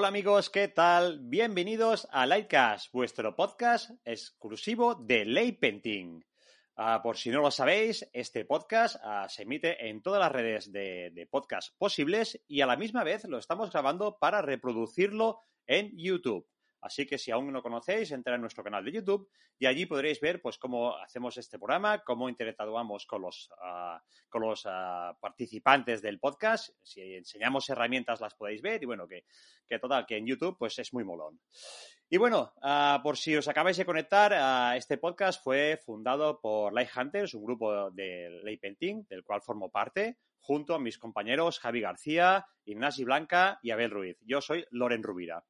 Hola amigos, ¿qué tal? Bienvenidos a Lightcast, vuestro podcast exclusivo de Lay Painting. Ah, por si no lo sabéis, este podcast ah, se emite en todas las redes de, de podcast posibles y a la misma vez lo estamos grabando para reproducirlo en YouTube. Así que si aún no conocéis, entra en nuestro canal de YouTube y allí podréis ver pues cómo hacemos este programa, cómo interactuamos con los, ah, con los ah, participantes del podcast. Si enseñamos herramientas las podéis ver y bueno, que, que total, que en YouTube pues es muy molón. Y bueno, ah, por si os acabáis de conectar, este podcast fue fundado por Light Hunters, un grupo de Ley Painting, del cual formo parte, junto a mis compañeros Javi García, Ignasi Blanca y Abel Ruiz. Yo soy Loren Rubira.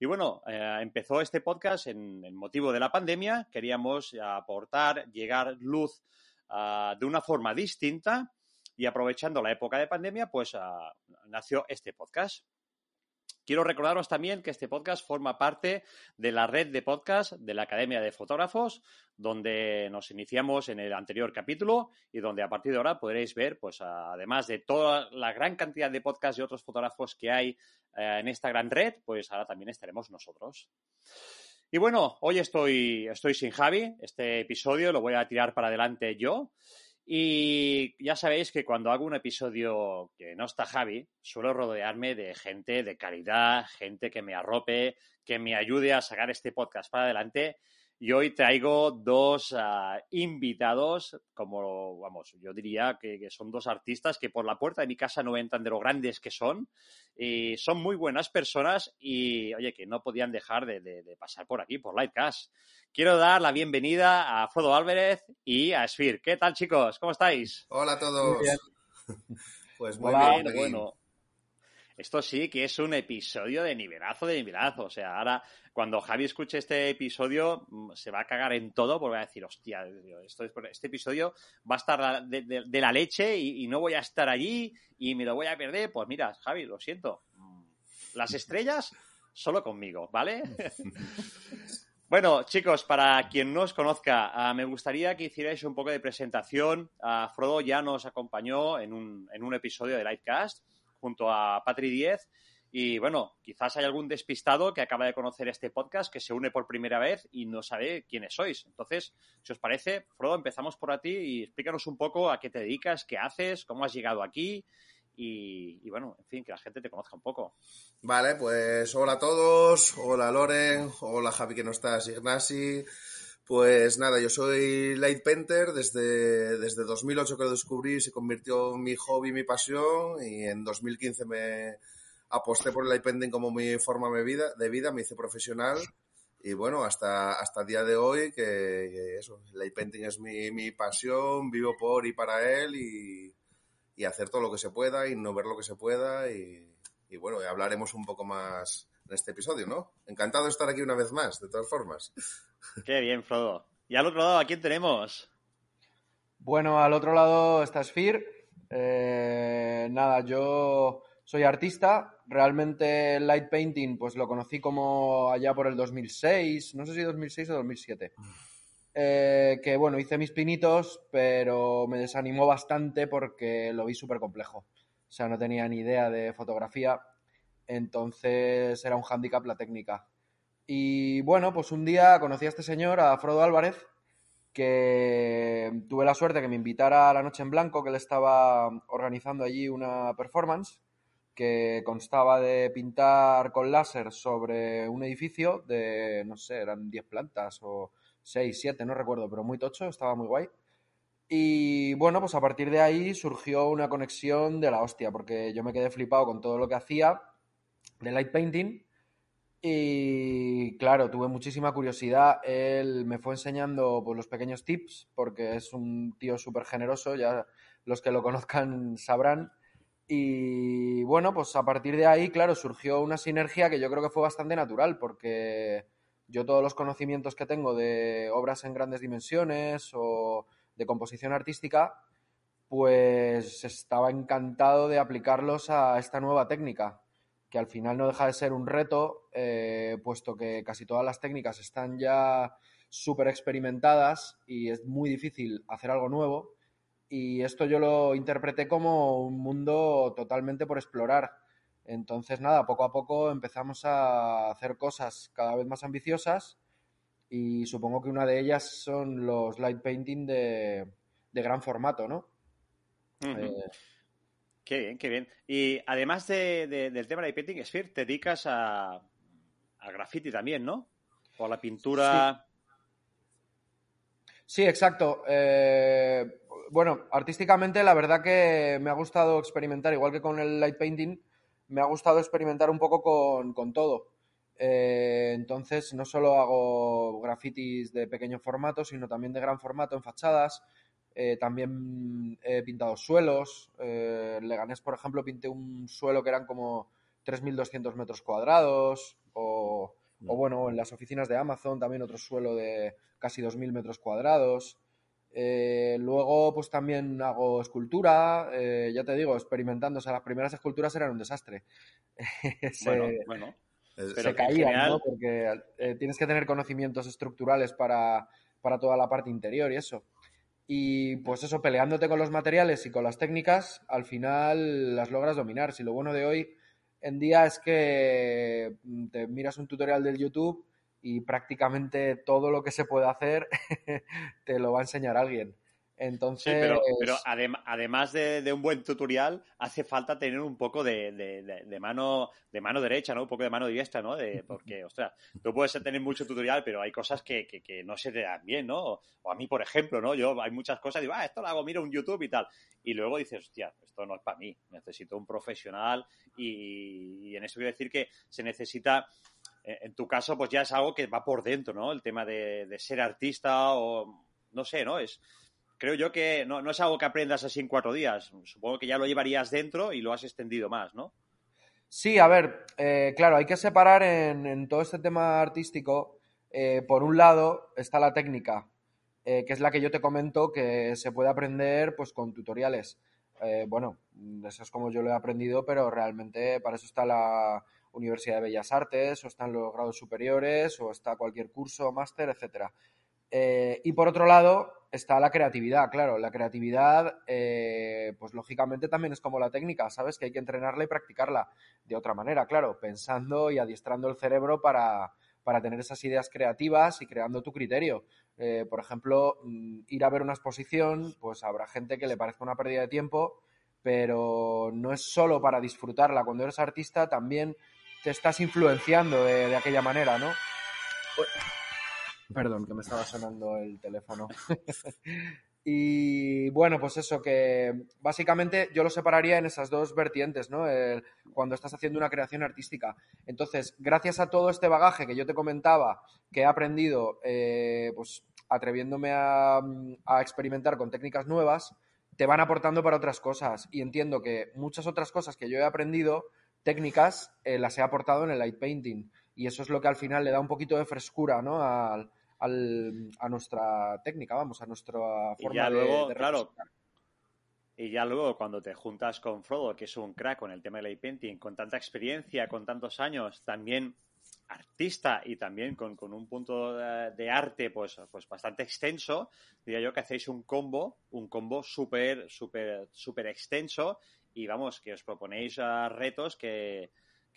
Y bueno, eh, empezó este podcast en, en, motivo de la pandemia. Queríamos aportar, llegar luz uh, de una forma distinta y aprovechando la época de pandemia, pues uh, nació este podcast. Quiero recordaros también que este podcast forma parte de la red de podcast de la Academia de Fotógrafos, donde nos iniciamos en el anterior capítulo y donde a partir de ahora podréis ver, pues además de toda la gran cantidad de podcasts y otros fotógrafos que hay eh, en esta gran red, pues ahora también estaremos nosotros. Y bueno, hoy estoy, estoy sin Javi. Este episodio lo voy a tirar para adelante yo. Y ya sabéis que cuando hago un episodio que no está Javi, suelo rodearme de gente de calidad, gente que me arrope, que me ayude a sacar este podcast para adelante. Y hoy traigo dos uh, invitados, como, vamos, yo diría que, que, son dos artistas que por la puerta de mi casa no entran de lo grandes que son. Y son muy buenas personas y, oye, que no podían dejar de, de, de pasar por aquí, por Lightcast. Quiero dar la bienvenida a Frodo Álvarez y a Sphere. ¿Qué tal, chicos? ¿Cómo estáis? Hola a todos. Muy bien. Pues muy Hola, bien. bueno. Esto sí que es un episodio de nivelazo de nivelazo. O sea, ahora cuando Javi escuche este episodio mm, se va a cagar en todo porque va a decir, hostia, esto es, este episodio va a estar de, de, de la leche y, y, no voy a estar allí y me lo voy a perder. Pues mira, Javi, lo siento. Las estrellas solo conmigo, ¿vale? Bueno, chicos, para quien no os conozca, uh, me gustaría que hicierais un poco de presentación. Uh, Frodo ya nos acompañó en un, en un episodio de Lightcast junto a Patri 10. Y bueno, quizás hay algún despistado que acaba de conocer este podcast, que se une por primera vez y no sabe quiénes sois. Entonces, si os parece, Frodo, empezamos por a ti y explícanos un poco a qué te dedicas, qué haces, cómo has llegado aquí y, y, bueno, en fin, que la gente te conozca un poco. Vale, pues hola a todos, hola Loren, hola Javi que no estás, Ignasi. Pues nada, yo soy Light Painter, desde, desde 2008 que lo descubrí, se convirtió en mi hobby, mi pasión, y en 2015 me aposté por el Light Painting como mi forma de vida, de vida me hice profesional, y bueno, hasta, hasta día de hoy, que, eso, el Light Painting es mi, mi pasión, vivo por y para él, y, y hacer todo lo que se pueda, y no ver lo que se pueda, y, y bueno, hablaremos un poco más en este episodio, ¿no? Encantado de estar aquí una vez más, de todas formas. Qué bien, Frodo. Y al otro lado, ¿a quién tenemos? Bueno, al otro lado está Sphere. Eh, nada, yo soy artista. Realmente el light painting, pues lo conocí como allá por el 2006, no sé si 2006 o 2007. Eh, que bueno, hice mis pinitos, pero me desanimó bastante porque lo vi súper complejo. O sea, no tenía ni idea de fotografía, entonces era un hándicap la técnica. Y bueno, pues un día conocí a este señor, a Frodo Álvarez, que tuve la suerte que me invitara a la Noche en Blanco, que él estaba organizando allí una performance que constaba de pintar con láser sobre un edificio de, no sé, eran 10 plantas o 6, 7, no recuerdo, pero muy tocho, estaba muy guay. Y bueno, pues a partir de ahí surgió una conexión de la hostia, porque yo me quedé flipado con todo lo que hacía de light painting. Y claro, tuve muchísima curiosidad. Él me fue enseñando pues, los pequeños tips, porque es un tío súper generoso, ya los que lo conozcan sabrán. Y bueno, pues a partir de ahí, claro, surgió una sinergia que yo creo que fue bastante natural, porque yo todos los conocimientos que tengo de obras en grandes dimensiones o de composición artística, pues estaba encantado de aplicarlos a esta nueva técnica, que al final no deja de ser un reto, eh, puesto que casi todas las técnicas están ya súper experimentadas y es muy difícil hacer algo nuevo. Y esto yo lo interpreté como un mundo totalmente por explorar. Entonces, nada, poco a poco empezamos a hacer cosas cada vez más ambiciosas y supongo que una de ellas son los light painting de, gran formato, ¿no? Eh, qué bien, qué bien. Y además del tema de painting, Sphere, te dedicas a, a graffiti también, ¿no? O la pintura. Sí, exacto. Eh, bueno, artísticamente la verdad que me ha gustado experimentar, igual que con el light painting, me ha gustado experimentar un poco con, todo. Eh, entonces, no solo hago grafitis de pequeño formato, sino también de gran formato en fachadas. Eh, también he pintado suelos. Eh, Leganés, por ejemplo, pinté un suelo que eran como 3.200 metros cuadrados. O, o, bueno, en las oficinas de Amazon también otro suelo de casi 2.000 metros cuadrados. Eh, luego, pues también hago escultura, eh, ya te digo, experimentando. O sea, las primeras esculturas eran un desastre. se, bueno, se caían, ¿no? Porque eh, tienes que tener conocimientos estructurales para, para toda la parte interior y eso. Y pues eso, peleándote con los materiales y con las técnicas, al final las logras dominar. Si lo bueno de hoy en día es que mm, te miras un tutorial del YouTube y prácticamente todo lo que se puede hacer te lo va a enseñar alguien. Entonces... pero, pero además de, un buen tutorial, hace falta tener un poco de, mano de mano derecha, ¿no? Un poco de mano diestra, ¿no? De, porque, ostras, tú puedes tener mucho tutorial, pero hay cosas que, no se te dan bien, ¿no? O, a mí, por ejemplo, ¿no? Yo hay muchas cosas, digo, ah, esto lo hago, mira un YouTube y tal. Y luego dices, hostia, esto no es para mí, necesito un profesional y, y en eso quiero decir que se necesita eh, en tu caso, pues ya es algo que va por dentro, ¿no? El tema de, ser artista o no sé, ¿no? Es creo yo que no, es algo que aprendas así en cuatro días. Supongo que ya lo llevarías dentro y lo has extendido más, ¿no? Sí, a ver, eh, claro, hay que separar en, todo este tema artístico. Eh, por un lado está la técnica, que es la que yo te comento que se puede aprender pues con tutoriales. bueno, eso es como yo lo he aprendido, pero realmente para eso está la, Universidad de Bellas Artes, o están los grados superiores, o está cualquier curso, máster, etcétera. Eh, y por otro lado está la creatividad, claro, la creatividad, eh, pues lógicamente también es como la técnica, ¿sabes? Que hay que entrenarla y practicarla de otra manera, claro, pensando y adiestrando el cerebro para, tener esas ideas creativas y creando tu criterio. Eh, por ejemplo, mm, ir a ver una exposición, pues habrá gente que le parezca una pérdida de tiempo, pero no es solo para disfrutarla. Cuando eres artista también te estás influenciando de, aquella manera, ¿no? Perdón, que me estaba sonando el teléfono. y bueno, pues eso, que básicamente yo lo separaría en esas dos vertientes, ¿no? cuando estás haciendo una creación artística. Entonces, gracias a todo este bagaje que yo te comentaba, que he aprendido, eh, pues atreviéndome a, a experimentar con técnicas nuevas, te van aportando para otras cosas. Y entiendo que muchas otras cosas que yo he aprendido técnicas eh, las he aportado en el light painting y eso es lo que al final le da un poquito de frescura ¿no? al, a nuestra técnica, vamos, a nuestra forma y ya luego, claro, y ya luego cuando te juntas con Frodo, que es un crack con el tema del light painting, con tanta experiencia, con tantos años, también artista y también con, un punto de, arte pues, pues bastante extenso, diría yo que hacéis un combo, un combo súper, súper, súper extenso y vamos, que os proponéis retos que,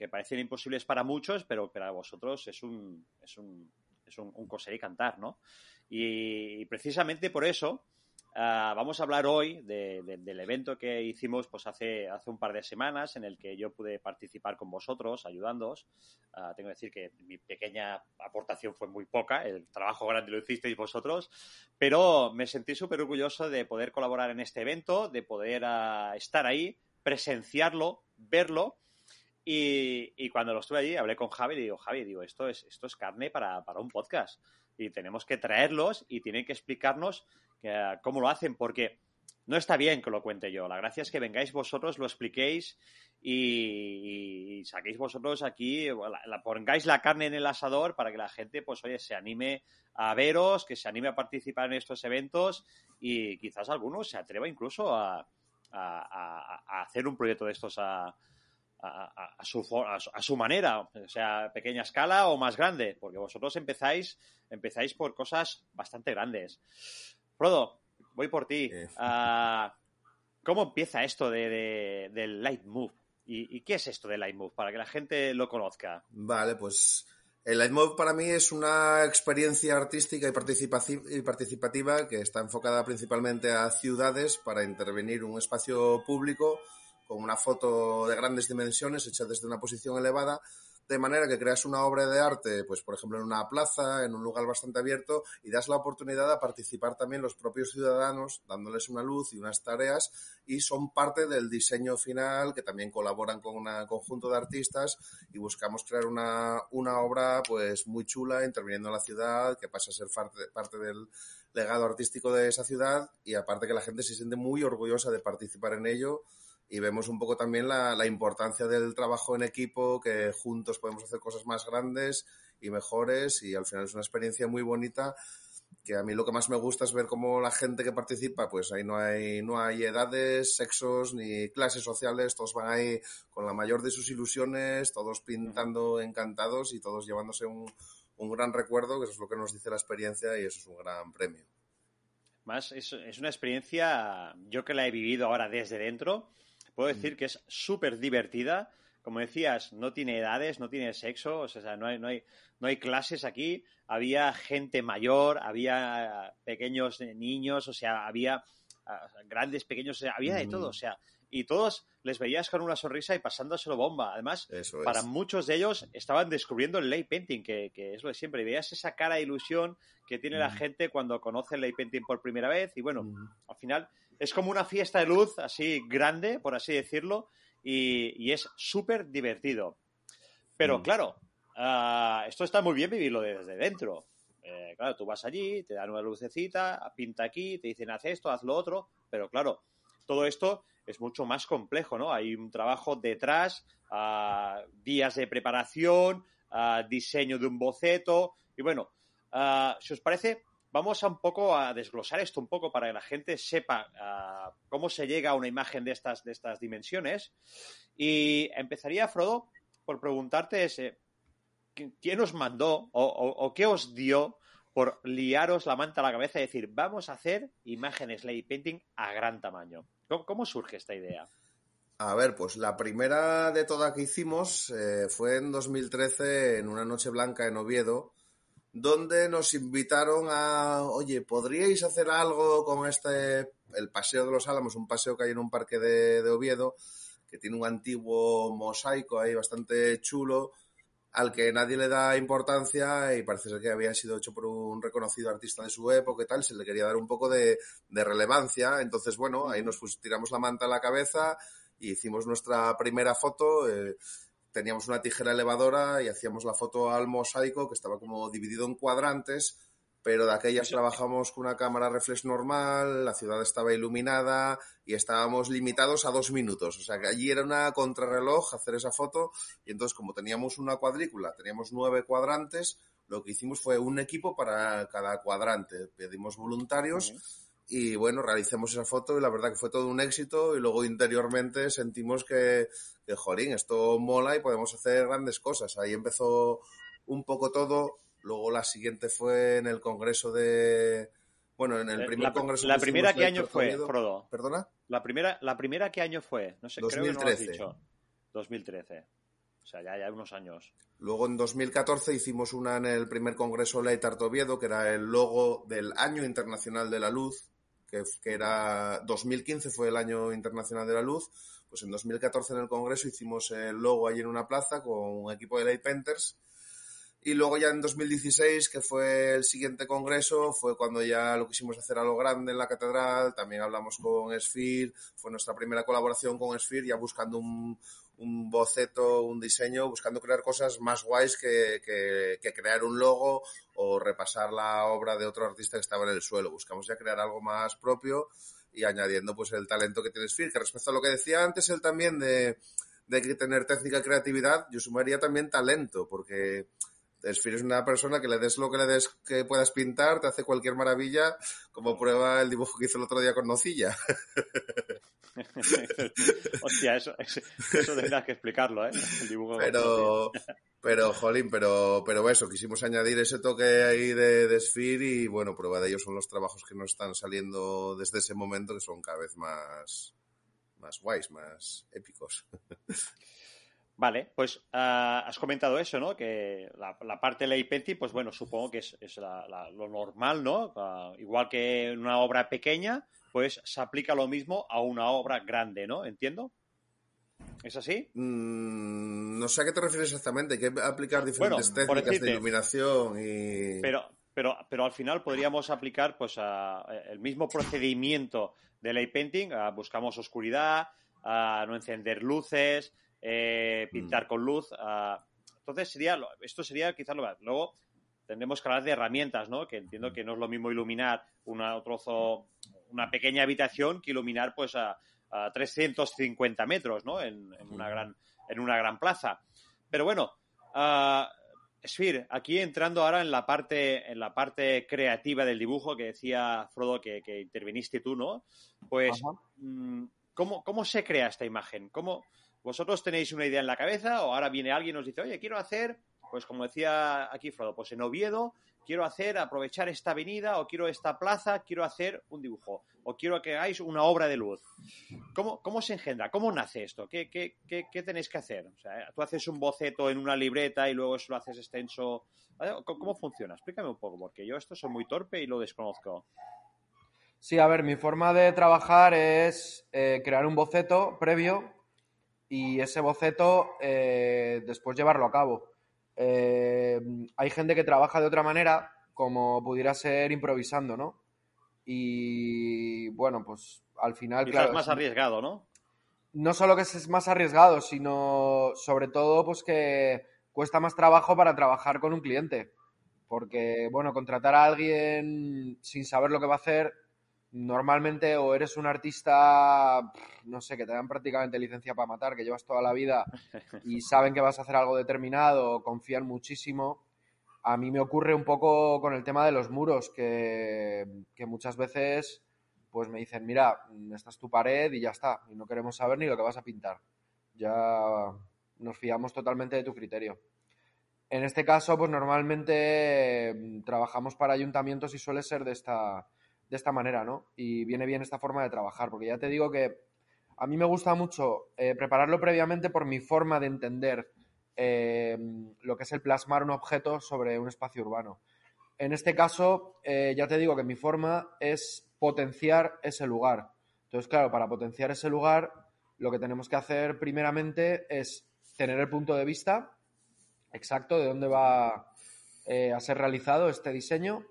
parecen imposibles para muchos, pero para vosotros es un, es un, es un, coser y cantar, ¿no? Y, precisamente por eso ah, vamos a hablar hoy del evento que hicimos pues hace, hace un par de semanas en el que yo pude participar con vosotros, ayudándoos. Ah, tengo que decir que mi pequeña aportación fue muy poca, el trabajo grande lo hicisteis vosotros, pero me sentí súper orgulloso de poder colaborar en este evento, de poder ah, estar ahí, presenciarlo, verlo. Y, cuando lo estuve allí, hablé con Javi y digo, Javi, digo, esto es, esto es carne para, un podcast. Y tenemos que traerlos y tienen que explicarnos eh, cómo lo hacen, porque no está bien que lo cuente yo. La gracia es que vengáis vosotros, lo expliquéis y, saquéis vosotros aquí, pongáis la carne en el asador para que la gente, pues oye, se anime a veros, que se anime a participar en estos eventos y quizás algunos se atreva incluso a, a, hacer un proyecto de estos a, su, a, su, manera, o sea, pequeña escala o más grande, porque vosotros empezáis, empezáis por cosas bastante grandes. Frodo, voy por ti. Ah, ¿Cómo empieza esto de, del Light Move? ¿Y, qué es esto de Lightmove? Para que la gente lo conozca. Vale, pues el Lightmove para mí es una experiencia artística y participativa que está enfocada principalmente a ciudades para intervenir en un espacio público con una foto de grandes dimensiones hecha desde una posición elevada de manera que creas una obra de arte, pues por ejemplo en una plaza, en un lugar bastante abierto, y das la oportunidad de participar también los propios ciudadanos, dándoles una luz y unas tareas, y son parte del diseño final, que también colaboran con un conjunto de artistas, y buscamos crear una, una obra pues muy chula, interviniendo en la ciudad, que pasa a ser parte, parte del legado artístico de esa ciudad, y aparte que la gente se siente muy orgullosa de participar en ello, y vemos un poco también la, la, importancia del trabajo en equipo, que juntos podemos hacer cosas más grandes y mejores y al final es una experiencia muy bonita que a mí lo que más me gusta es ver cómo la gente que participa, pues ahí no hay, no hay edades, sexos ni clases sociales, todos van ahí con la mayor de sus ilusiones, todos pintando encantados y todos llevándose un, un gran recuerdo, que eso es lo que nos dice la experiencia y eso es un gran premio. Más, es, es una experiencia, yo que la he vivido ahora desde dentro, puedo mm. decir que es súper divertida. Como decías, no tiene edades, no tiene sexo, o sea, no hay, no hay, no hay clases aquí. Había gente mayor, había pequeños niños, o sea, había ah, grandes, pequeños, había de todo, o sea, y todos les veías con una sonrisa y pasándoselo bomba. Además, para muchos de ellos estaban descubriendo el lay painting, que, es lo de siempre. Y veías esa cara de ilusión que tiene la gente cuando conoce el lay painting por primera vez. Y bueno, al final es como una fiesta de luz así grande, por así decirlo, y, es súper divertido. Pero mm. claro, ah, esto está muy bien vivirlo desde dentro. Eh, claro, tú vas allí, te dan una lucecita, pinta aquí, te dicen haz esto, haz lo otro, pero claro, todo esto es mucho más complejo, ¿no? Hay un trabajo detrás, ah, días de preparación, ah, diseño de un boceto, y bueno, si os parece, vamos a un poco a desglosar esto un poco para que la gente sepa ah, cómo se llega a una imagen de estas, de estas dimensiones. Y empezaría, Frodo, por preguntarte ese, ¿quién os mandó o, qué os dio por liaros la manta a la cabeza y decir, vamos a hacer imágenes lay painting a gran tamaño? ¿Cómo, surge esta idea? A ver, pues la primera de todas que hicimos eh, fue en 2013, en una noche blanca en Oviedo, donde nos invitaron a, oye, ¿podríais hacer algo con este, el Paseo de los Álamos, un paseo que hay en un parque de, Oviedo, que tiene un antiguo mosaico ahí bastante chulo, al que nadie le da importancia y parece ser que había sido hecho por un reconocido artista de su época y tal, se le quería dar un poco de, relevancia. Entonces, bueno, ahí nos tiramos la manta a la cabeza y hicimos nuestra primera foto. Eh, teníamos una tijera elevadora y hacíamos la foto al mosaico que estaba como dividido en cuadrantes, pero de aquellas trabajamos con una cámara reflex normal, la ciudad estaba iluminada y estábamos limitados a dos minutos. O sea que allí era una contrarreloj hacer esa foto y entonces como teníamos una cuadrícula, teníamos nueve cuadrantes, lo que hicimos fue un equipo para cada cuadrante. Pedimos voluntarios y bueno, realicemos esa foto y la verdad que fue todo un éxito y luego interiormente sentimos que, que jorín, esto mola y podemos hacer grandes cosas. Ahí empezó un poco todo, luego la siguiente fue en el congreso de... Bueno, en el eh, primer congreso... La primera qué año fue, Frodo? ¿Perdona? La primera, la primera qué año fue? No sé, 2013. creo que no lo has dicho. 2013. O sea, ya, hay unos años. Luego en 2014 hicimos una en el primer congreso Ley Oviedo, que era el logo del Año Internacional de la Luz, que, era 2015 fue el año internacional de la luz, pues en 2014 en el Congreso hicimos el logo ahí en una plaza con un equipo de Light Painters. Y luego ya en 2016, que fue el siguiente congreso, fue cuando ya lo quisimos hacer a lo grande en la catedral, también hablamos con Sphere, fue nuestra primera colaboración con Sphere, ya buscando un, un boceto, un diseño, buscando crear cosas más guays que, que, crear un logo o repasar la obra de otro artista que estaba en el suelo. Buscamos ya crear algo más propio y añadiendo pues el talento que tiene Sphere, que respecto a lo que decía antes él también de, de tener técnica y creatividad, yo sumaría también talento, porque Sphere es una persona que le des lo que le des que puedas pintar, te hace cualquier maravilla, como prueba el dibujo que hizo el otro día con Nocilla. Hostia, eso, eso, tendrás que explicarlo, ¿eh? El dibujo pero, pero, jolín, pero, pero eso, quisimos añadir ese toque ahí de, de Sphere y bueno, prueba de ello son los trabajos que nos están saliendo desde ese momento, que son cada vez más, más guays, más épicos. Vale, pues ah, has comentado eso, ¿no? Que la, parte de ley painting, pues bueno, supongo que es, lo normal, ¿no? Ah, igual que en una obra pequeña, pues se aplica lo mismo a una obra grande, ¿no? ¿Entiendo? ¿Es así? Mm, no sé a qué te refieres exactamente, que aplicar diferentes técnicas de iluminación y... Pero, pero, pero al final podríamos aplicar pues el mismo procedimiento de light painting, buscamos oscuridad, no encender luces, eh, pintar mm. con luz. entonces sería, esto sería quizás lo Luego tendremos que hablar de herramientas, ¿no? Que entiendo mm. que no es lo mismo iluminar una trozo, una pequeña habitación que iluminar pues a, 350 metros, ¿no? En, una gran, en una gran plaza. Pero bueno, uh, aquí entrando ahora en la parte, en la parte creativa del dibujo que decía Frodo que, interviniste tú, ¿no? Pues, mm, ¿cómo, ¿cómo, se crea esta imagen? ¿Cómo, ¿Vosotros tenéis una idea en la cabeza o ahora viene alguien y nos dice, oye, quiero hacer, pues como decía aquí Frodo, pues en Oviedo quiero hacer, aprovechar esta avenida o quiero esta plaza, quiero hacer un dibujo o quiero que hagáis una obra de luz. ¿Cómo, cómo se engendra? ¿Cómo nace esto? ¿Qué, qué, qué, tenéis que hacer? O sea, tú haces un boceto en una libreta y luego eso lo haces extenso. ¿Cómo funciona? Explícame un poco, porque yo esto soy muy torpe y lo desconozco. Sí, a ver, mi forma de trabajar es eh, crear un boceto previo y ese boceto eh, después llevarlo a cabo. Eh, hay gente que trabaja de otra manera, como pudiera ser improvisando, ¿no? Y bueno, pues al final, Quizás es más arriesgado, ¿no? No solo que es más arriesgado, sino sobre todo pues que cuesta más trabajo para trabajar con un cliente. Porque, bueno, contratar a alguien sin saber lo que va a hacer normalmente o eres un artista, no sé, que te dan prácticamente licencia para matar, que llevas toda la vida y saben que vas a hacer algo determinado, confían muchísimo. A mí me ocurre un poco con el tema de los muros, que, muchas veces pues me dicen, mira, esta es tu pared y ya está, y no queremos saber ni lo que vas a pintar. Ya nos fiamos totalmente de tu criterio. En este caso, pues normalmente mm, trabajamos para ayuntamientos y suele ser de esta, de esta manera, ¿no? Y viene bien esta forma de trabajar, porque ya te digo que a mí me gusta mucho eh, prepararlo previamente por mi forma de entender eh, lo que es el plasmar un objeto sobre un espacio urbano. En este caso, eh, ya te digo que mi forma es potenciar ese lugar. Entonces, claro, para potenciar ese lugar, lo que tenemos que hacer primeramente es tener el punto de vista exacto de dónde va a ser realizado este diseño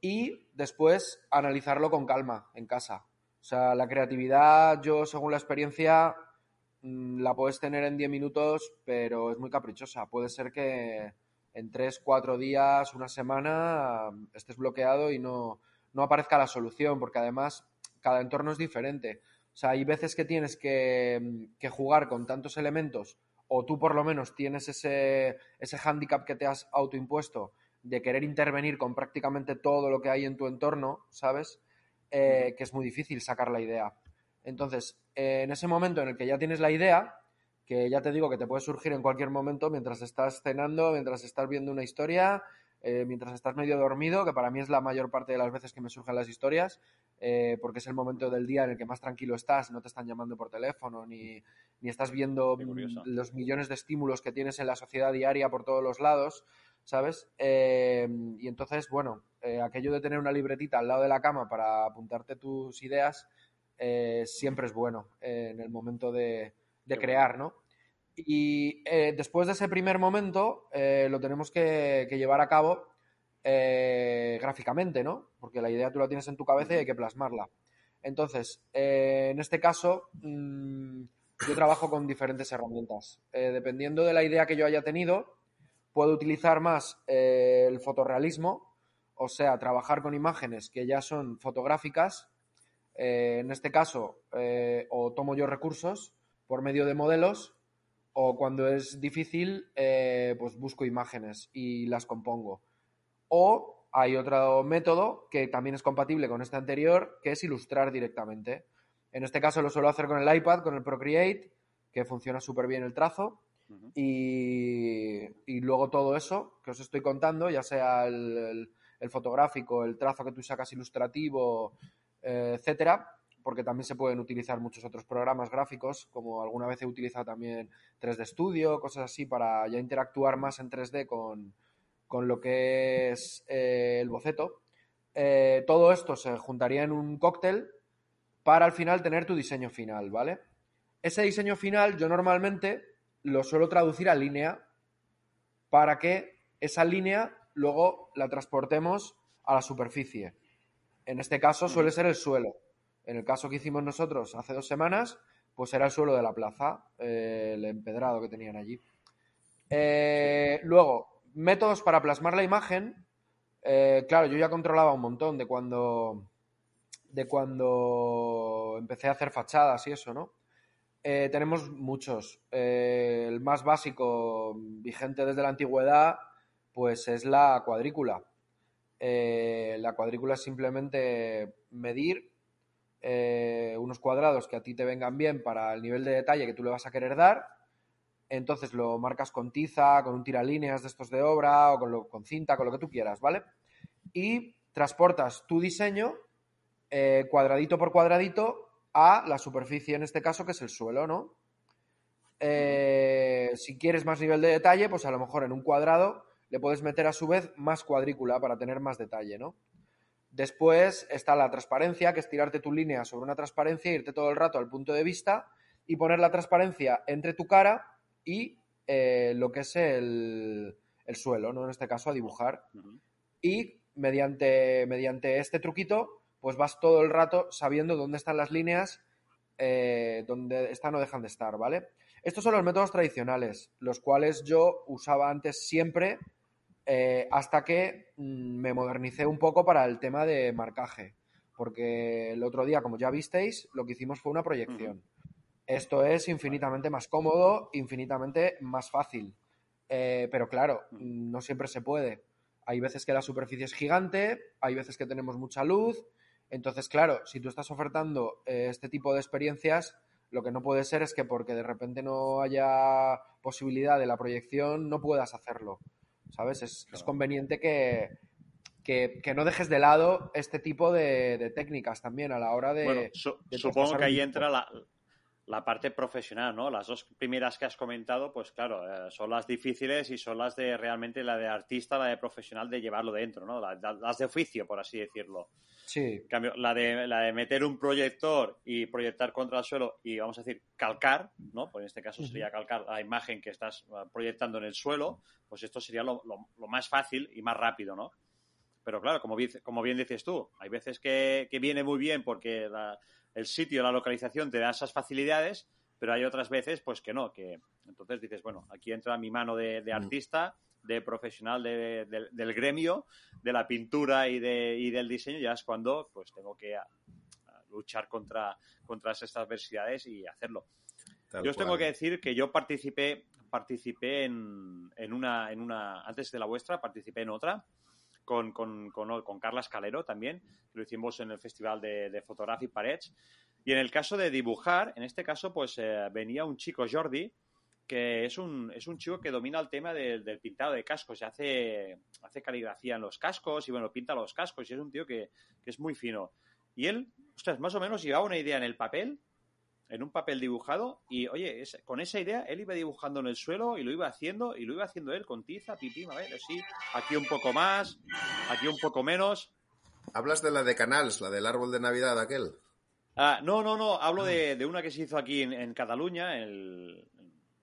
y después analizarlo con calma en casa. O sea, la creatividad, yo según la experiencia, mm, la puedes tener en 10 minutos, pero es muy caprichosa. Puede ser que en 3, 4 días, una semana, estés bloqueado y no, no aparezca la solución, porque además cada entorno es diferente. O sea, hay veces que tienes que, que jugar con tantos elementos, o tú por lo menos tienes ese, ese hándicap que te has autoimpuesto de querer intervenir con prácticamente todo lo que hay en tu entorno, ¿sabes? Eh, que es muy difícil sacar la idea. Entonces, eh, en ese momento en el que ya tienes la idea, que ya te digo que te puede surgir en cualquier momento mientras estás cenando, mientras estás viendo una historia, eh, mientras estás medio dormido, que para mí es la mayor parte de las veces que me surgen las historias, porque es el momento del día en el que más tranquilo estás, no te están llamando por teléfono, ni, ni estás viendo los millones de estímulos que tienes en la sociedad diaria por todos los lados. ¿Sabes? Eh, y entonces, bueno, eh, aquello de tener una libretita al lado de la cama para apuntarte tus ideas eh, siempre es bueno en el momento de, crear, ¿no? Y después de ese primer momento lo tenemos que, llevar a cabo gráficamente, ¿no? Porque la idea tú la tienes en tu cabeza y hay que plasmarla. Entonces, en este caso, mm, yo trabajo con diferentes herramientas. dependiendo de la idea que yo haya tenido, Puedo utilizar más eh, el fotorrealismo, o sea, trabajar con imágenes que ya son fotográficas. Eh, en este caso, eh, o tomo yo recursos por medio de modelos, o cuando es difícil, pues busco imágenes y las compongo. O hay otro método que también es compatible con este anterior, que es ilustrar directamente. En este caso lo suelo hacer con el iPad, con el Procreate, que funciona súper bien el trazo y, luego todo eso que os estoy contando, ya sea el, fotográfico, el trazo que tú sacas ilustrativo, eh, etcétera, porque también se pueden utilizar muchos otros programas gráficos, como alguna vez he utilizado también 3D Studio, cosas así, para ya interactuar más en 3D con, lo que es eh, el boceto. Eh, todo esto se juntaría en un cóctel para al final tener tu diseño final, ¿vale? Ese diseño final yo normalmente lo suelo traducir a línea para que esa línea luego la transportemos a la superficie. En este caso suele ser el suelo. En el caso que hicimos nosotros hace dos semanas, pues era el suelo de la plaza, eh, el empedrado que tenían allí. Eh, luego, métodos para plasmar la imagen. Eh, claro, yo ya controlaba un montón de cuando, de cuando empecé a hacer fachadas y eso, ¿no? Tenemos muchos. el más básico, vigente desde la antigüedad, pues es la cuadrícula. la cuadrícula es simplemente medir eh, unos cuadrados que a ti te vengan bien para el nivel de detalle que tú le vas a querer dar. Entonces lo marcas con tiza, con un tiralíneas de estos de obra o con, con cinta, con lo que tú quieras, ¿vale? Y transportas tu diseño eh, cuadradito por cuadradito a la superficie, en este caso, que es el suelo, ¿no? Eh, si quieres más nivel de detalle, pues a lo mejor en un cuadrado le puedes meter a su vez más cuadrícula para tener más detalle, ¿no? Después está la transparencia, que es tirarte tu línea sobre una transparencia, irte todo el rato al punto de vista y poner la transparencia entre tu cara y eh, lo que es el, suelo, ¿no? En este caso, a dibujar. Y mediante, mediante este truquito, pues vas todo el rato sabiendo dónde están las líneas, eh, dónde están o dejan de estar, ¿vale? Estos son los métodos tradicionales, los cuales yo usaba antes siempre eh, hasta que mm, me modernicé un poco para el tema de marcaje, porque el otro día, como ya visteis, lo que hicimos fue una proyección. Esto es infinitamente más cómodo, infinitamente más fácil. Eh, pero claro, no siempre se puede. Hay veces que la superficie es gigante, hay veces que tenemos mucha luz. Entonces, claro, si tú estás ofertando eh, este tipo de experiencias, lo que no puede ser es que porque de repente no haya posibilidad de la proyección, no puedas hacerlo. ¿sabes? Es, conveniente que, que, no dejes de lado este tipo de, técnicas también a la hora de... Bueno, supongo que ahí entra la, la, parte profesional, ¿no? Las dos primeras que has comentado, pues claro, eh, son las difíciles y son las de realmente la de artista, la de profesional de llevarlo dentro, ¿no? las de oficio, por así decirlo. Sí. En cambio, la de, la de meter un proyector y proyectar contra el suelo y, vamos a decir, calcar, ¿no? Pues en este caso sería calcar la imagen que estás uh, proyectando en el suelo, pues esto sería lo, más fácil y más rápido, ¿no? Pero claro, como, como bien dices tú, hay veces que, viene muy bien porque el sitio, la localización te da esas facilidades, pero hay otras veces pues que no, que entonces dices, bueno, aquí entra mi mano de, mm. artista de profesional del gremio, de la pintura y, de, y del diseño, ya es cuando pues tengo que luchar contra, contra estas adversidades y hacerlo. yo os tengo que decir que yo participé, participé en, en, una, en una, antes de la vuestra, participé en otra, con, con, con, Carla Escalero también, lo hicimos en el Festival de, de Photography Parets. Y en el caso de dibujar, en este caso, pues eh, venía un chico, Jordi, que es un, es un chico que domina el tema del pintado de cascos y hace, hace caligrafía en los cascos y bueno, pinta los cascos y es un tío que, es muy fino. Y él, ostras, más o menos llevaba una idea en el papel, en un papel dibujado y oye, con esa idea él iba dibujando en el suelo y lo iba haciendo y lo iba haciendo él con tiza, pipí, a ver, así, aquí un poco más, aquí un poco menos. Hablas de la de Canals, la del árbol de Navidad aquel. Ah, no, no, no, hablo de, de una que se hizo aquí en, en Cataluña, el,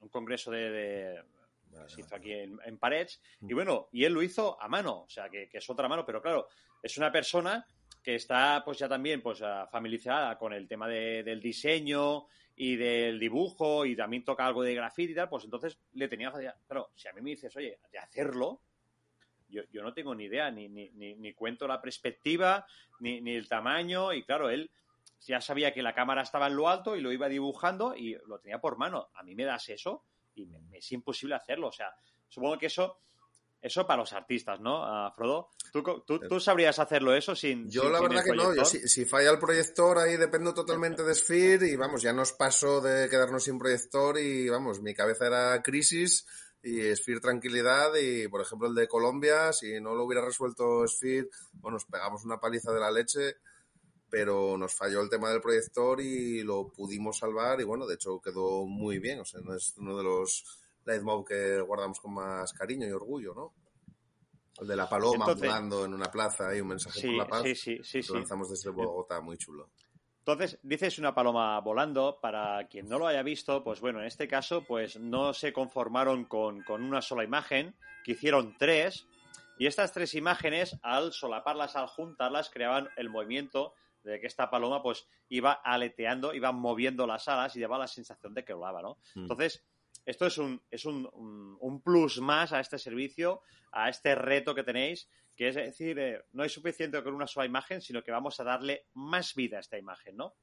un congreso de, se hizo aquí en, Parets, y bueno, y él lo hizo a mano, o sea, que, es otra mano, pero claro, es una persona que está pues ya también pues familiarizada con el tema del diseño y del dibujo y también toca algo de grafiti y tal, pues entonces le tenía Claro, si a mí me dices, oye, de hacerlo, yo, yo no tengo ni idea, ni, ni, ni, cuento la perspectiva, ni, ni el tamaño, y claro, él ya sabía que la cámara estaba en lo alto y lo iba dibujando y lo tenía por mano. A mí me das eso y me, es imposible hacerlo. O sea, supongo que eso, eso para los artistas, ¿no, uh, Frodo? ¿Tú, sabrías hacerlo eso sin... Yo la verdad que no, yo, si, falla el proyector ahí dependo totalmente de Sphere y vamos, ya nos pasó de quedarnos sin proyector y vamos, mi cabeza era crisis y Sphere tranquilidad y por ejemplo el de Colombia, si no lo hubiera resuelto Sphere, bueno, nos pegamos una paliza de la leche pero nos falló el tema del proyector y lo pudimos salvar y bueno, de hecho quedó muy bien, o sea, no es uno de los Lightmob que guardamos con más cariño y orgullo, ¿no? El de la paloma volando en una plaza y un mensaje por la paz. Sí, sí, sí. Lo lanzamos desde Bogotá, muy chulo. Entonces, dices una paloma volando, para quien no lo haya visto, pues bueno, en este caso, pues no se conformaron con, con una sola imagen, que hicieron tres, y estas tres imágenes, al solaparlas, al juntarlas, creaban el movimiento de que esta paloma pues iba aleteando, iba moviendo las alas y daba la sensación de que volaba, ¿no? Mm. Entonces, esto es, un, es un, un, plus más a este servicio, a este reto que tenéis, que es decir, eh, no es suficiente con una sola imagen, sino que vamos a darle más vida a esta imagen, ¿no?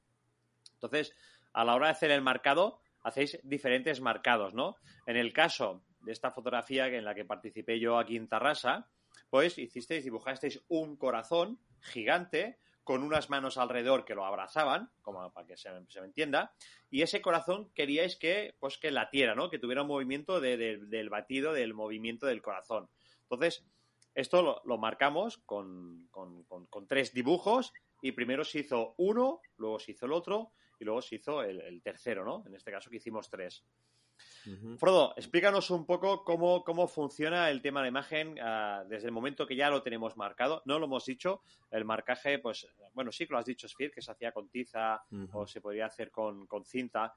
Entonces, a la hora de hacer el marcado, hacéis diferentes marcados, ¿no? En el caso de esta fotografía en la que participé yo aquí en Tarrasa, pues hicisteis, dibujasteis un corazón gigante con unas manos alrededor que lo abrazaban, como para que se, me entienda, y ese corazón queríais que, pues, que latiera, ¿no? Que tuviera un movimiento del batido, del movimiento del corazón. Entonces, esto lo, marcamos con, tres dibujos y primero se hizo uno, luego se hizo el otro y luego se hizo el, el tercero, ¿no? En este caso que hicimos tres. Frodo, explícanos un poco cómo, cómo, funciona el tema de la imagen ah, desde el momento que ya lo tenemos marcado. No lo hemos dicho, el marcaje, pues, bueno, sí que lo has dicho, Sfir, que se hacía con tiza o se podría hacer con, cinta.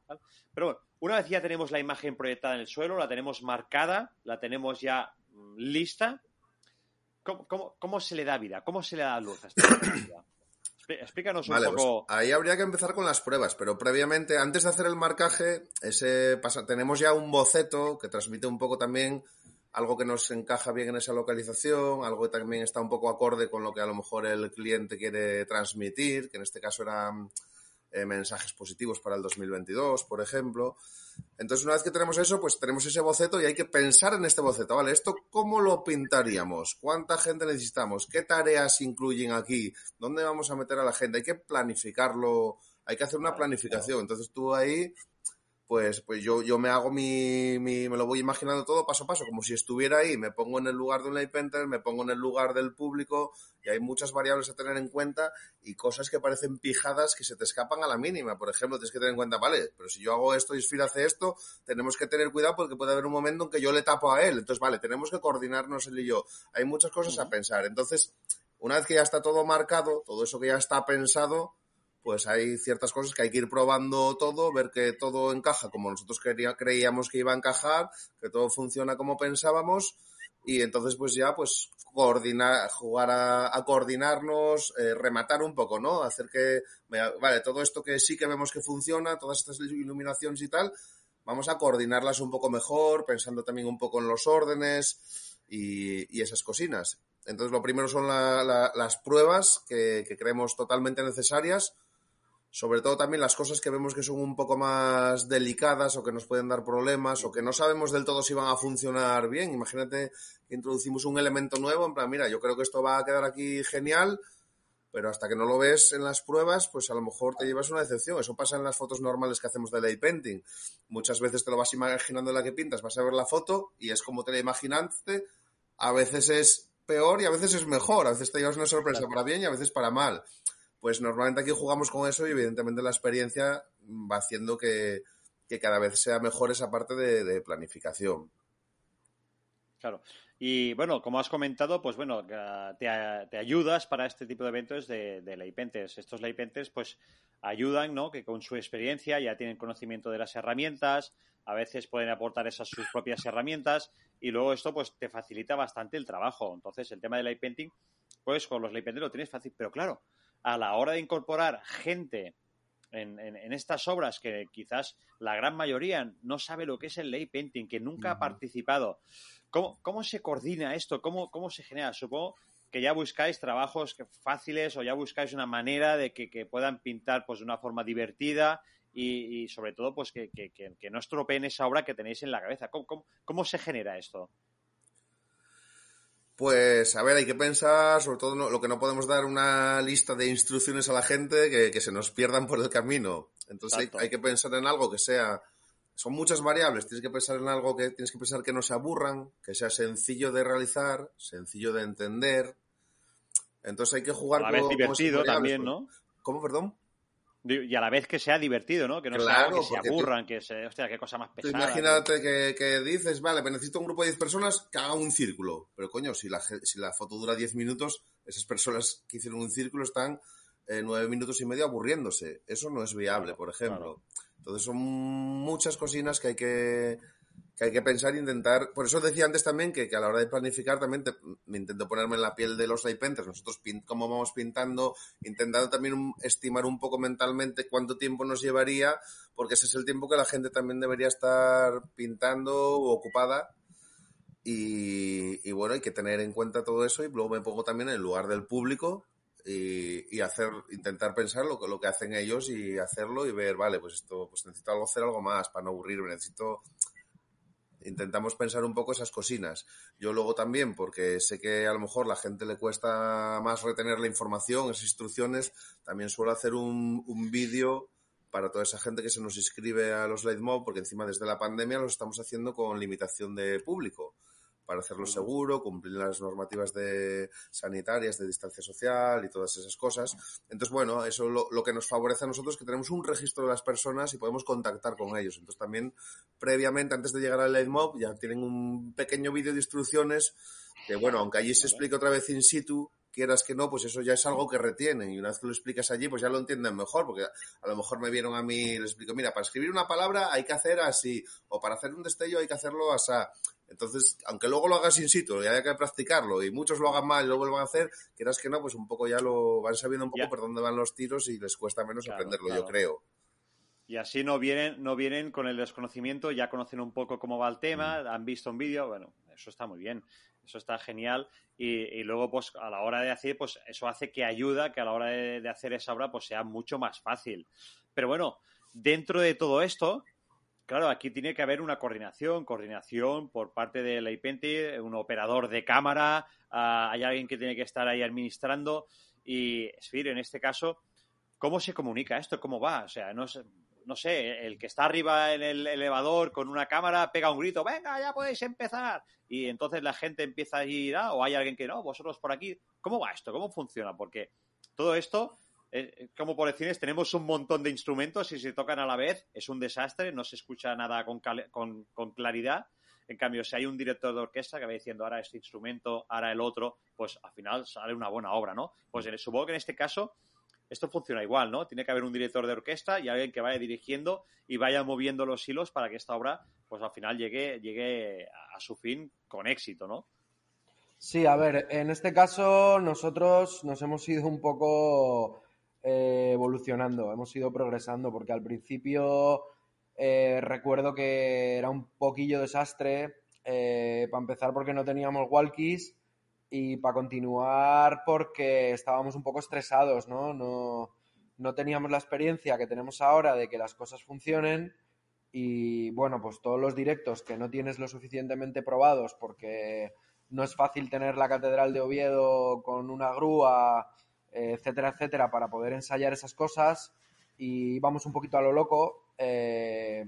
Pero bueno, una vez ya tenemos la imagen proyectada en el suelo, la tenemos marcada, la tenemos ya mm, lista, ¿cómo, cómo, se le da vida? ¿Cómo se le da luz a esta vida? Explícanos un vale, poco. Pues ahí habría que empezar con las pruebas, pero previamente, antes de hacer el marcaje, ese pasa, tenemos ya un boceto que transmite un poco también algo que nos encaja bien en esa localización, algo que también está un poco acorde con lo que a lo mejor el cliente quiere transmitir, que en este caso era eh, mensajes positivos para el 2022, por ejemplo. Entonces, una vez que tenemos eso, pues tenemos ese boceto y hay que pensar en este boceto, ¿vale? ¿Esto cómo lo pintaríamos? ¿Cuánta gente necesitamos? ¿Qué tareas incluyen aquí? ¿Dónde vamos a meter a la gente? Hay que planificarlo, hay que hacer una planificación. Entonces, tú ahí pues, pues yo, yo me hago mi, mi, me lo voy imaginando todo paso a paso, como si estuviera ahí, me pongo en el lugar de un light painter, me pongo en el lugar del público, y hay muchas variables a tener en cuenta y cosas que parecen pijadas que se te escapan a la mínima. Por ejemplo, tienes que tener en cuenta, vale, pero si yo hago esto y Sfira hace esto, tenemos que tener cuidado porque puede haber un momento en que yo le tapo a él. Entonces, vale, tenemos que coordinarnos él y yo. Hay muchas cosas a pensar. Entonces, una vez que ya está todo marcado, todo eso que ya está pensado, pues hay ciertas cosas que hay que ir probando todo, ver que todo encaja como nosotros creíamos que iba a encajar, que todo funciona como pensábamos y entonces pues ya pues coordinar, jugar a, coordinarnos, eh, rematar un poco, ¿no? Hacer que, vale, todo esto que sí que vemos que funciona, todas estas iluminaciones y tal, vamos a coordinarlas un poco mejor, pensando también un poco en los órdenes y, esas cocinas. Entonces lo primero son las pruebas que creemos totalmente necesarias sobre todo también las cosas que vemos que son un poco más delicadas o que nos pueden dar problemas o que no sabemos del todo si van a funcionar bien. Imagínate que introducimos un elemento nuevo, en plan, mira, yo creo que esto va a quedar aquí genial, pero hasta que no lo ves en las pruebas, pues a lo mejor te llevas una decepción. Eso pasa en las fotos normales que hacemos de lay painting. Muchas veces te lo vas imaginando en la que pintas, vas a ver la foto y es como te la imaginaste. A veces es peor y a veces es mejor. A veces te llevas una sorpresa para bien y a veces para mal pues normalmente aquí jugamos con eso y evidentemente la experiencia va haciendo que, cada vez sea mejor esa parte de, planificación. Claro. Y bueno, como has comentado, pues bueno, te, ayudas para este tipo de eventos de, de. Estos Leipentes pues ayudan, ¿no? Que con su experiencia ya tienen conocimiento de las herramientas, a veces pueden aportar esas sus propias herramientas y luego esto pues te facilita bastante el trabajo. Entonces, el tema del light painting, pues con los light lo tienes fácil, pero claro, a la hora de incorporar gente en, estas obras que quizás la gran mayoría no sabe lo que es el lay painting, que nunca ha participado. ¿Cómo, ¿Cómo, se coordina esto? ¿Cómo, ¿Cómo se genera? Supongo que ya buscáis trabajos fáciles o ya buscáis una manera de que, puedan pintar pues de una forma divertida y, sobre todo pues que, que, no estropeen esa obra que tenéis en la cabeza. ¿Cómo, cómo se genera esto? Pues, a ver, hay que pensar, sobre todo lo que no podemos dar una lista de instrucciones a la gente que, se nos pierdan por el camino. Entonces hay, que pensar en algo que sea, son muchas variables, tienes que pensar en algo que tienes que pensar que no se aburran, que sea sencillo de realizar, sencillo de entender. Entonces hay que jugar a la vez divertido también, ¿no? ¿Cómo, perdón? Y a la vez que sea divertido, ¿no? Que no sea que se aburran, que se... Hostia, qué cosa más pesada. imagínate que, dices, vale, pero necesito un grupo de 10 personas que haga un círculo. Pero coño, si la, si la foto dura 10 minutos, esas personas que hicieron un círculo están eh, 9 minutos y medio aburriéndose. Eso no es viable, por ejemplo. Entonces son muchas cocinas que hay que que hay que pensar e intentar. Por eso decía antes también que, a la hora de planificar también me intento ponerme en la piel de los painters. Nosotros, cómo vamos pintando, intentando también estimar un poco mentalmente cuánto tiempo nos llevaría, porque ese es el tiempo que la gente también debería estar pintando o ocupada. Y, bueno, hay que tener en cuenta todo eso y luego me pongo también en el lugar del público y, hacer, intentar pensar lo, lo que hacen ellos y hacerlo y ver, vale, pues esto, pues necesito algo, hacer algo más para no aburrirme, necesito intentamos pensar un poco esas cocinas. Yo luego también, porque sé que a lo mejor la gente le cuesta más retener la información, esas instrucciones, también suelo hacer un, un vídeo para toda esa gente que se nos inscribe a los Mob, porque encima desde la pandemia lo estamos haciendo con limitación de público para hacerlo seguro, cumplir las normativas de sanitarias de distancia social y todas esas cosas. Entonces, bueno, eso lo, lo que nos favorece a nosotros es que tenemos un registro de las personas y podemos contactar con ellos. Entonces, también previamente, antes de llegar al Mob, ya tienen un pequeño vídeo de instrucciones que, bueno, aunque allí se explique otra vez in situ, quieras que no, pues eso ya es algo que retienen. Y una vez que lo explicas allí, pues ya lo entienden mejor, porque a lo mejor me vieron a mí y les explico, mira, para escribir una palabra hay que hacer así, o para hacer un destello hay que hacerlo así. Entonces, aunque luego lo hagas in situ y haya que practicarlo y muchos lo hagan mal y lo vuelvan a hacer, quieras que no, pues un poco ya lo van sabiendo un poco por dónde van los tiros y les cuesta menos aprenderlo, yo creo. Y así no vienen, no vienen con el desconocimiento, ya conocen un poco cómo va el tema, mm. han visto un vídeo, bueno, eso está muy bien, eso está genial. Y, luego, pues a la hora de hacer, pues eso hace que ayuda, que a la hora de, hacer esa obra, pues sea mucho más fácil. Pero bueno, dentro de todo esto, Claro, aquí tiene que haber una coordinación, coordinación por parte de la IPENTI, un operador de cámara, ah, hay alguien que tiene que estar ahí administrando y, Sfir, en este caso, ¿cómo se comunica esto? ¿Cómo va? O sea, no, no sé, el que está arriba en el elevador con una cámara pega un grito, venga, ya podéis empezar. Y entonces la gente empieza a ir, ah, o hay alguien que no, vosotros por aquí. ¿Cómo va esto? ¿Cómo funciona? Porque todo esto eh, eh, como por decir, tenemos un montón de instrumentos y si tocan a la vez es un desastre, no se escucha nada con, con, claridad. En cambio, si hay un director de orquesta que va diciendo ahora este instrumento, ahora el otro, pues al final sale una buena obra, ¿no? Pues supongo que en este caso esto funciona igual, ¿no? Tiene que haber un director de orquesta y alguien que vaya dirigiendo y vaya moviendo los hilos para que esta obra, pues al final llegue, llegue a su fin con éxito, ¿no? Sí, a ver, en este caso nosotros nos hemos ido un poco eh, evolucionando, hemos ido progresando, porque al principio eh, recuerdo que era un poquillo desastre, eh, para empezar porque no teníamos walkies y para continuar porque estábamos un poco estresados, ¿no? ¿no? No teníamos la experiencia que tenemos ahora de que las cosas funcionen y bueno, pues todos los directos que no tienes lo suficientemente probados porque no es fácil tener la Catedral de Oviedo con una grúa etcétera, etcétera, para poder ensayar esas cosas y vamos un poquito a lo loco. Eh,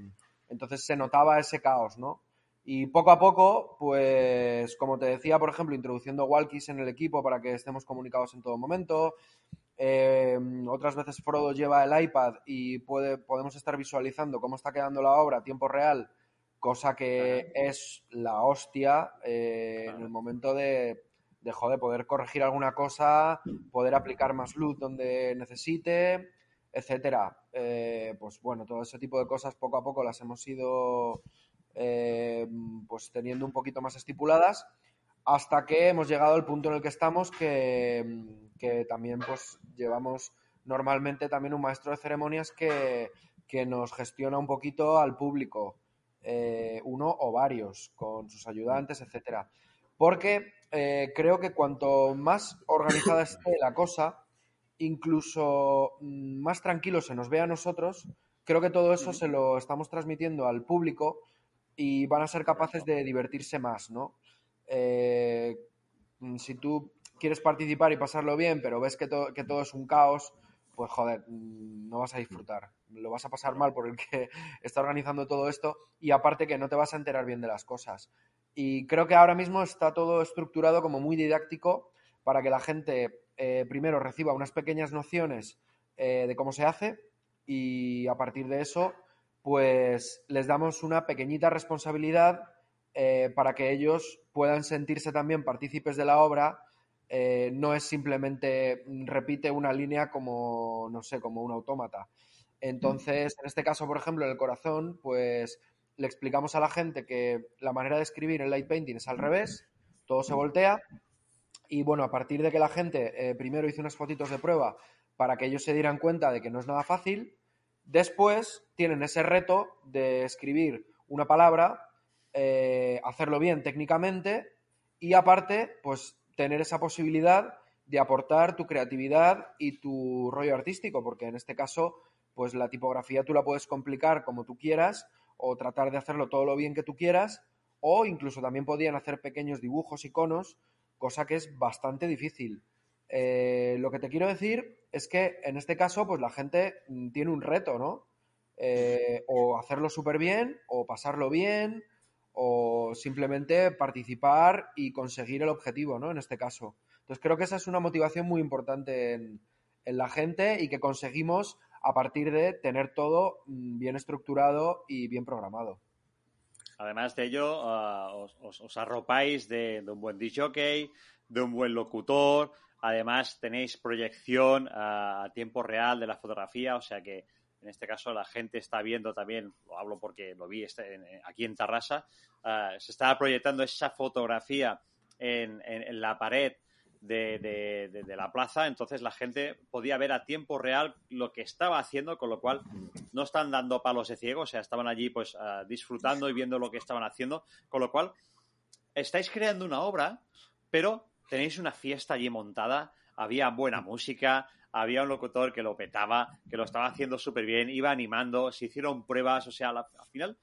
entonces se notaba ese caos, ¿no? Y poco a poco, pues como te decía, por ejemplo, introduciendo walkies en el equipo para que estemos comunicados en todo momento. Eh, otras veces Frodo lleva el iPad y puede, podemos estar visualizando cómo está quedando la obra a tiempo real, cosa que es la hostia eh, en el momento de de, joder, poder corregir alguna cosa, poder aplicar más luz donde necesite, etcétera. Eh, pues bueno, todo ese tipo de cosas poco a poco las hemos ido eh, pues teniendo un poquito más estipuladas hasta que hemos llegado al punto en el que estamos que, también pues llevamos normalmente también un maestro de ceremonias que, nos gestiona un poquito al público, eh, uno o varios, con sus ayudantes, etcétera. Porque eh, creo que cuanto más organizada esté la cosa, incluso mm, más tranquilo se nos ve a nosotros, creo que todo eso se lo estamos transmitiendo al público y van a ser capaces de divertirse más, ¿no? Eh, mm, si tú quieres participar y pasarlo bien, pero ves que, todo es un caos, pues joder, mm, no vas a disfrutar. Lo vas a pasar mal por el que está organizando todo esto y aparte que no te vas a enterar bien de las cosas. Y creo que ahora mismo está todo estructurado como muy didáctico para que la gente eh, primero reciba unas pequeñas nociones eh, de cómo se hace y a partir de eso, pues les damos una pequeñita responsabilidad eh, para que ellos puedan sentirse también partícipes de la obra. Eh, no es simplemente mm, repite una línea como, no sé, como un autómata. Entonces, en este caso, por ejemplo, en el corazón, pues le explicamos a la gente que la manera de escribir en light painting es al revés, todo se voltea. Y bueno, a partir de que la gente primero hizo unas fotitos de prueba para que ellos se dieran cuenta de que no es nada fácil. Después tienen ese reto de escribir una palabra, eh, hacerlo bien técnicamente y aparte, pues tener esa posibilidad de aportar tu creatividad y tu rollo artístico, porque en este caso, pues la tipografía tú la puedes complicar como tú quieras o tratar de hacerlo todo lo bien que tú quieras, o incluso también podían hacer pequeños dibujos, iconos, cosa que es bastante difícil. Eh, lo que te quiero decir es que en este caso, pues la gente mm, tiene un reto, ¿no? Eh, o hacerlo súper bien, o pasarlo bien, o simplemente participar y conseguir el objetivo, ¿no? En este caso. Entonces creo que esa es una motivación muy importante en, la gente y que conseguimos a partir de tener todo mm, bien estructurado y bien programado. Además de ello, ah, os, arropáis de, un buen DJ, de un buen locutor, Además, tenéis proyección a tiempo real de la fotografía, o sea que en este caso la gente está viendo también, lo hablo porque lo vi este, aquí en Tarrasa, ah, se estaba proyectando esa fotografía en, la pared de, la plaza, entonces la gente podía ver a tiempo real lo que estaba haciendo, con lo cual no están dando palos de ciego, o sea, estaban allí pues ah, disfrutando y viendo lo que estaban haciendo, con lo cual estáis creando una obra, pero tenéis una fiesta allí montada, había buena música, había un locutor que lo petaba, que lo estaba haciendo súper bien, iba animando, se hicieron pruebas, o sea, al final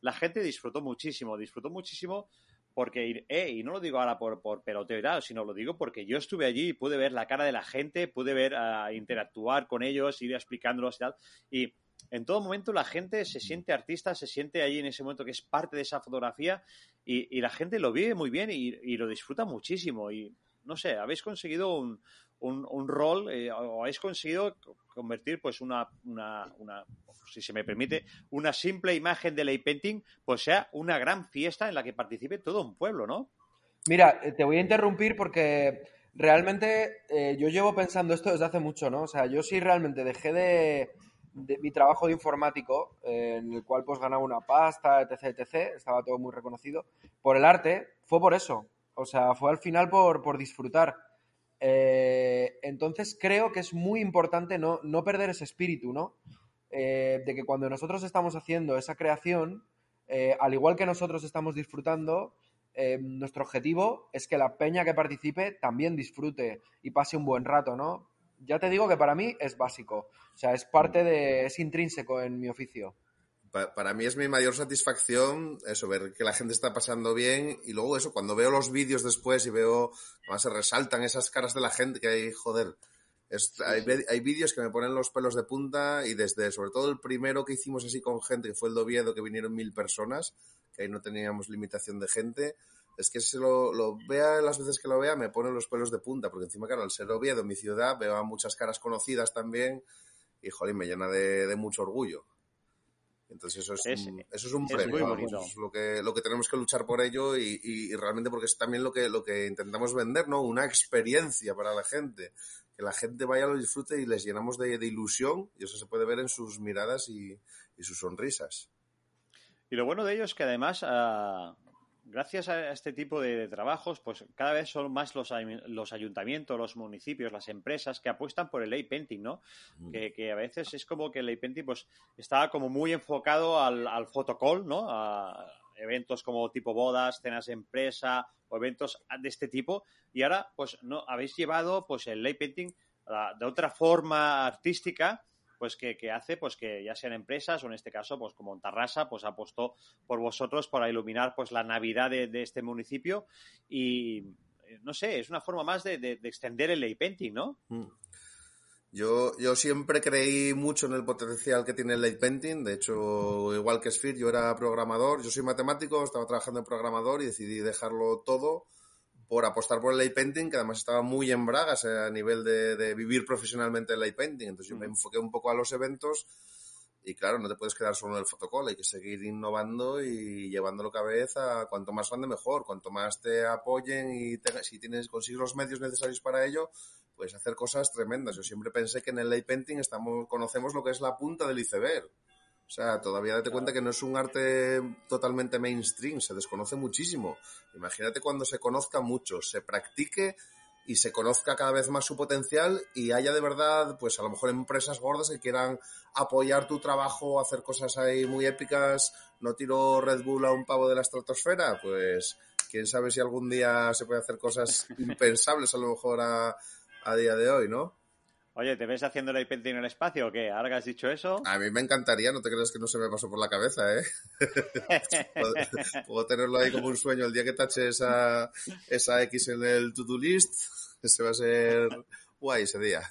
la gente disfrutó muchísimo, disfrutó muchísimo porque, eh, y no lo digo ahora por, por peloteo sino lo digo porque yo estuve allí y pude ver la cara de la gente, pude ver, uh, interactuar con ellos, ir explicándolos y tal, y en todo momento la gente se siente artista, se siente allí en ese momento que es parte de esa fotografía y, la gente lo vive muy bien y, lo disfruta muchísimo. Y no sé, habéis conseguido un, un, rol eh, o habéis conseguido convertir pues una, una, una, si se me permite, una simple imagen de ley painting, pues sea una gran fiesta en la que participe todo un pueblo, ¿no? Mira, eh, te voy a interrumpir porque realmente eh, yo llevo pensando esto desde hace mucho, ¿no? O sea, yo sí realmente dejé de de mi trabajo de informático, en el cual pues ganaba una pasta, etc, etc, estaba todo muy reconocido, por el arte, fue por eso. O sea, fue al final por, disfrutar. Eh, entonces creo que es muy importante no, perder ese espíritu, ¿no? Eh, de que cuando nosotros estamos haciendo esa creación, eh, al igual que nosotros estamos disfrutando, nuestro objetivo es que la peña que participe también disfrute y pase un buen rato, ¿no? Ya te digo que para mí es básico. O sea, es parte de, es intrínseco en mi oficio. Para mí es mi mayor satisfacción eso, ver que la gente está pasando bien y luego eso, cuando veo los vídeos después y veo, además se resaltan esas caras de la gente que hay, joder, hay, hay vídeos que me ponen los pelos de punta y desde, sobre todo el primero que hicimos así con gente, que fue el Doviedo, que vinieron mil personas, que ahí no teníamos limitación de gente, es que se lo, lo, vea las veces que lo vea me pone los pelos de punta, porque encima, claro, al ser Oviedo, mi ciudad, veo a muchas caras conocidas también y, jolín, me llena de, mucho orgullo. Entonces eso es, un, eso es un premio, es lo que, lo que tenemos que luchar por ello y, realmente porque es también lo que, lo que intentamos vender, ¿no? Una experiencia para la gente, que la gente vaya, lo disfrute y les llenamos de, ilusión y eso se puede ver en sus miradas y, sus sonrisas. Y lo bueno de ello es que además ah, gracias a este tipo de, trabajos, pues cada vez son más los, los, ayuntamientos, los municipios, las empresas que apuestan por el ley painting, ¿no? Mm. Que, a veces es como que el ley painting pues está como muy enfocado al, al photocall, ¿no? A eventos como tipo bodas, cenas de empresa o eventos de este tipo. Y ahora, pues, no habéis llevado pues el ley painting de otra forma artística pues que, hace pues que ya sean empresas o en este caso pues como Tarrasa pues apostó por vosotros para iluminar pues la Navidad de, este municipio y no sé, es una forma más de, extender el ley painting, ¿no? Mm. Yo, yo siempre creí mucho en el potencial que tiene el light painting. De hecho, igual que Sphere, yo era programador, yo soy matemático, estaba trabajando en programador y decidí dejarlo todo por apostar por el light painting, que además estaba muy en bragas a nivel de, de vivir profesionalmente el light painting. Entonces yo me enfoqué un poco a los eventos y claro, no te puedes quedar solo en el fotocall, hay que seguir innovando y llevándolo cada vez a cuanto más grande mejor, cuanto más te apoyen y si tienes, consigues los medios necesarios para ello, puedes hacer cosas tremendas. Yo siempre pensé que en el light painting estamos, conocemos lo que es la punta del iceberg. O sea, todavía date cuenta que no es un arte totalmente mainstream, se desconoce muchísimo. Imagínate cuando se conozca mucho, se practique y se conozca cada vez más su potencial y haya de verdad, pues a lo mejor empresas gordas que quieran apoyar tu trabajo, hacer cosas ahí muy épicas, no tiro Red Bull a un pavo de la estratosfera, pues quién sabe si algún día se puede hacer cosas impensables a lo mejor a, a día de hoy, ¿no? Oye, ¿te ves haciendo el en el espacio o qué? ¿Ahora que has dicho eso? A mí me encantaría, no te creas que no se me pasó por la cabeza, ¿eh? puedo, tenerlo ahí como un sueño el día que tache esa, esa X en el to-do list. Ese va a ser guay ese día.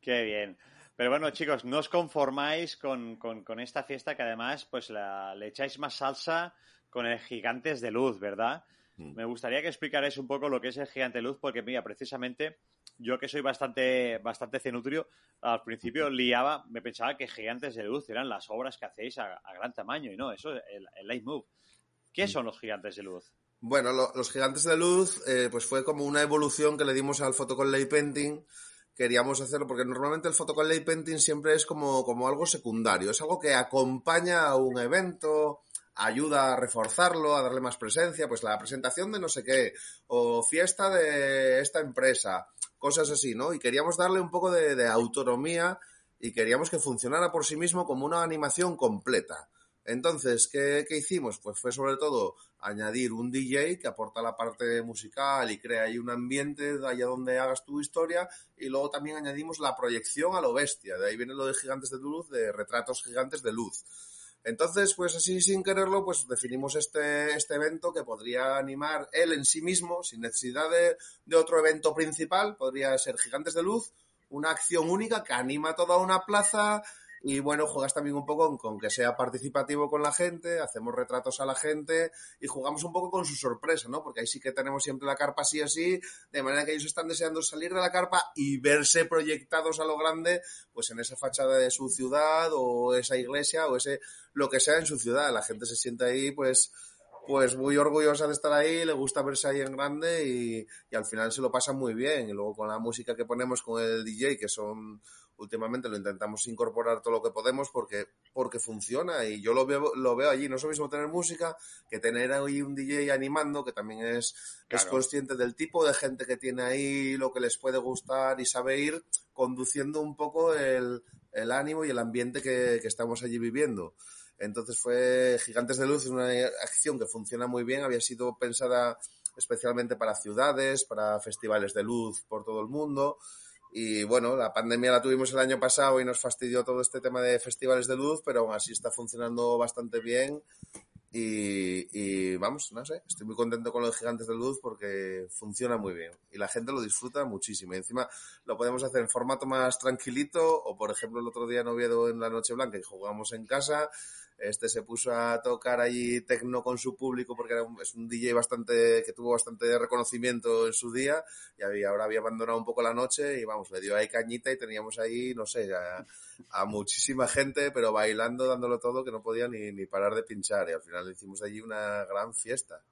Qué bien. Pero bueno, chicos, no os conformáis con, esta fiesta que además pues le echáis más salsa con el Gigantes de Luz, ¿verdad? Mm. Me gustaría que explicarais un poco lo que es el Gigante de Luz, porque mira, precisamente yo que soy bastante, bastante cenutrio, al principio liaba, me pensaba que Gigantes de Luz eran las obras que hacéis a, gran tamaño, y no, eso es el, el Light Move. ¿Qué mm. son los Gigantes de Luz? Bueno, los Gigantes de Luz, eh, pues fue como una evolución que le dimos al Light Painting. Queríamos hacerlo porque normalmente el Light Painting siempre es como, como algo secundario, es algo que acompaña a un evento, ayuda a reforzarlo, a darle más presencia, pues la presentación de no sé qué, o fiesta de esta empresa, cosas así, ¿no? Y queríamos darle un poco de, autonomía y queríamos que funcionara por sí mismo como una animación completa. Entonces, ¿qué, ¿qué, hicimos? Pues fue sobre todo añadir un DJ que aporta la parte musical y crea ahí un ambiente de allá donde hagas tu historia y luego también añadimos la proyección a lo bestia. De ahí viene lo de gigantes de luz, de retratos gigantes de luz. Entonces, pues así sin quererlo, pues definimos este, este evento que podría animar él en sí mismo, sin necesidad de, de otro evento principal, podría ser Gigantes de Luz, una acción única que anima toda una plaza, y bueno, juegas también un poco con, que sea participativo con la gente, hacemos retratos a la gente y jugamos un poco con su sorpresa, ¿no? Porque ahí sí que tenemos siempre la carpa así así, de manera que ellos están deseando salir de la carpa y verse proyectados a lo grande, pues en esa fachada de su ciudad o esa iglesia o ese lo que sea en su ciudad. La gente se siente ahí, pues pues muy orgullosa de estar ahí, le gusta verse ahí en grande y, y, al final se lo pasa muy bien. Y luego con la música que ponemos con el DJ, que son últimamente lo intentamos incorporar todo lo que podemos porque, porque funciona y yo lo veo, lo veo allí. No es lo mismo tener música que tener ahí un DJ animando que también es, es consciente del tipo de gente que tiene ahí, lo que les puede gustar y sabe ir conduciendo un poco el, el ánimo y el ambiente que, que estamos allí viviendo. Entonces fue Gigantes de Luz, una acción que funciona muy bien, había sido pensada especialmente para ciudades, para festivales de luz por todo el mundo y bueno, la pandemia la tuvimos el año pasado y nos fastidió todo este tema de festivales de luz, pero aún así está funcionando bastante bien. Y, vamos, no sé, estoy muy contento con los gigantes de luz porque funciona muy bien y la gente lo disfruta muchísimo. Y encima lo podemos hacer en formato más tranquilito o, por ejemplo, el otro día en Oviedo en la Noche Blanca y jugamos en casa, este se puso a tocar allí tecno con su público porque era es un DJ bastante que tuvo bastante reconocimiento en su día y ahora había abandonado un poco la noche y vamos, le dio ahí cañita y teníamos ahí, no sé, a, muchísima gente, pero bailando, dándolo todo, que no podía ni, ni parar de pinchar y al final hicimos allí una gran fiesta.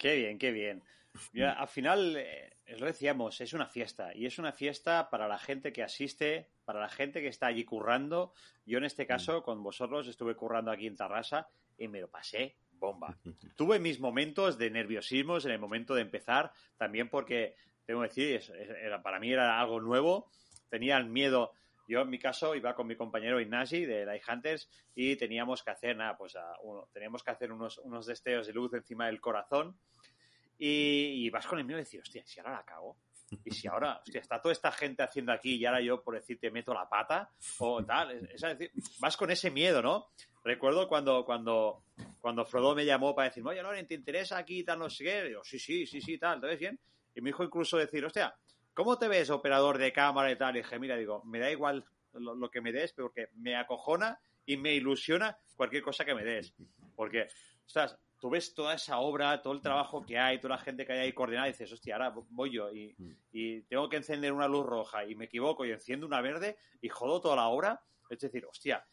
Qué bien, qué bien. al final, eh, lo decíamos, es una fiesta y es una fiesta para la gente que asiste, para la gente que está allí currando. Yo en este caso, con vosotros, estuve currando aquí en Tarrasa y me lo pasé bomba. Tuve mis momentos de nerviosismos en el momento de empezar, también porque, tengo que decir, era, para mí era algo nuevo, tenía el miedo. Yo, en mi caso, iba con mi compañero Ignasi de Light Hunters y teníamos que hacer, nada, pues teníamos que hacer unos, unos destellos de luz encima del corazón y, vas con el miedo y decir, hostia, si ahora la cago. Y si ahora, hostia, está toda esta gente haciendo aquí y ahora yo por decirte meto la pata o tal. Es, decir, vas con ese miedo, ¿no? Recuerdo cuando, cuando, cuando Frodo me llamó para decir, oye, Loren, ¿te interesa aquí tal, no sé qué? Y sí, sí, sí, sí, tal, ¿te bien? Y me dijo incluso decir, hostia, ¿cómo te ves operador de cámara y tal? Y dije, mira, digo, me da igual lo, lo que me des, porque me acojona y me ilusiona cualquier cosa que me des. Porque, ostras, tú ves toda esa obra, todo el trabajo que hay, toda la gente que hay ahí coordinada, y dices, hostia, ahora voy yo y, mm. y tengo que encender una luz roja y me equivoco y enciendo una verde y jodo toda la obra. Es decir, hostia,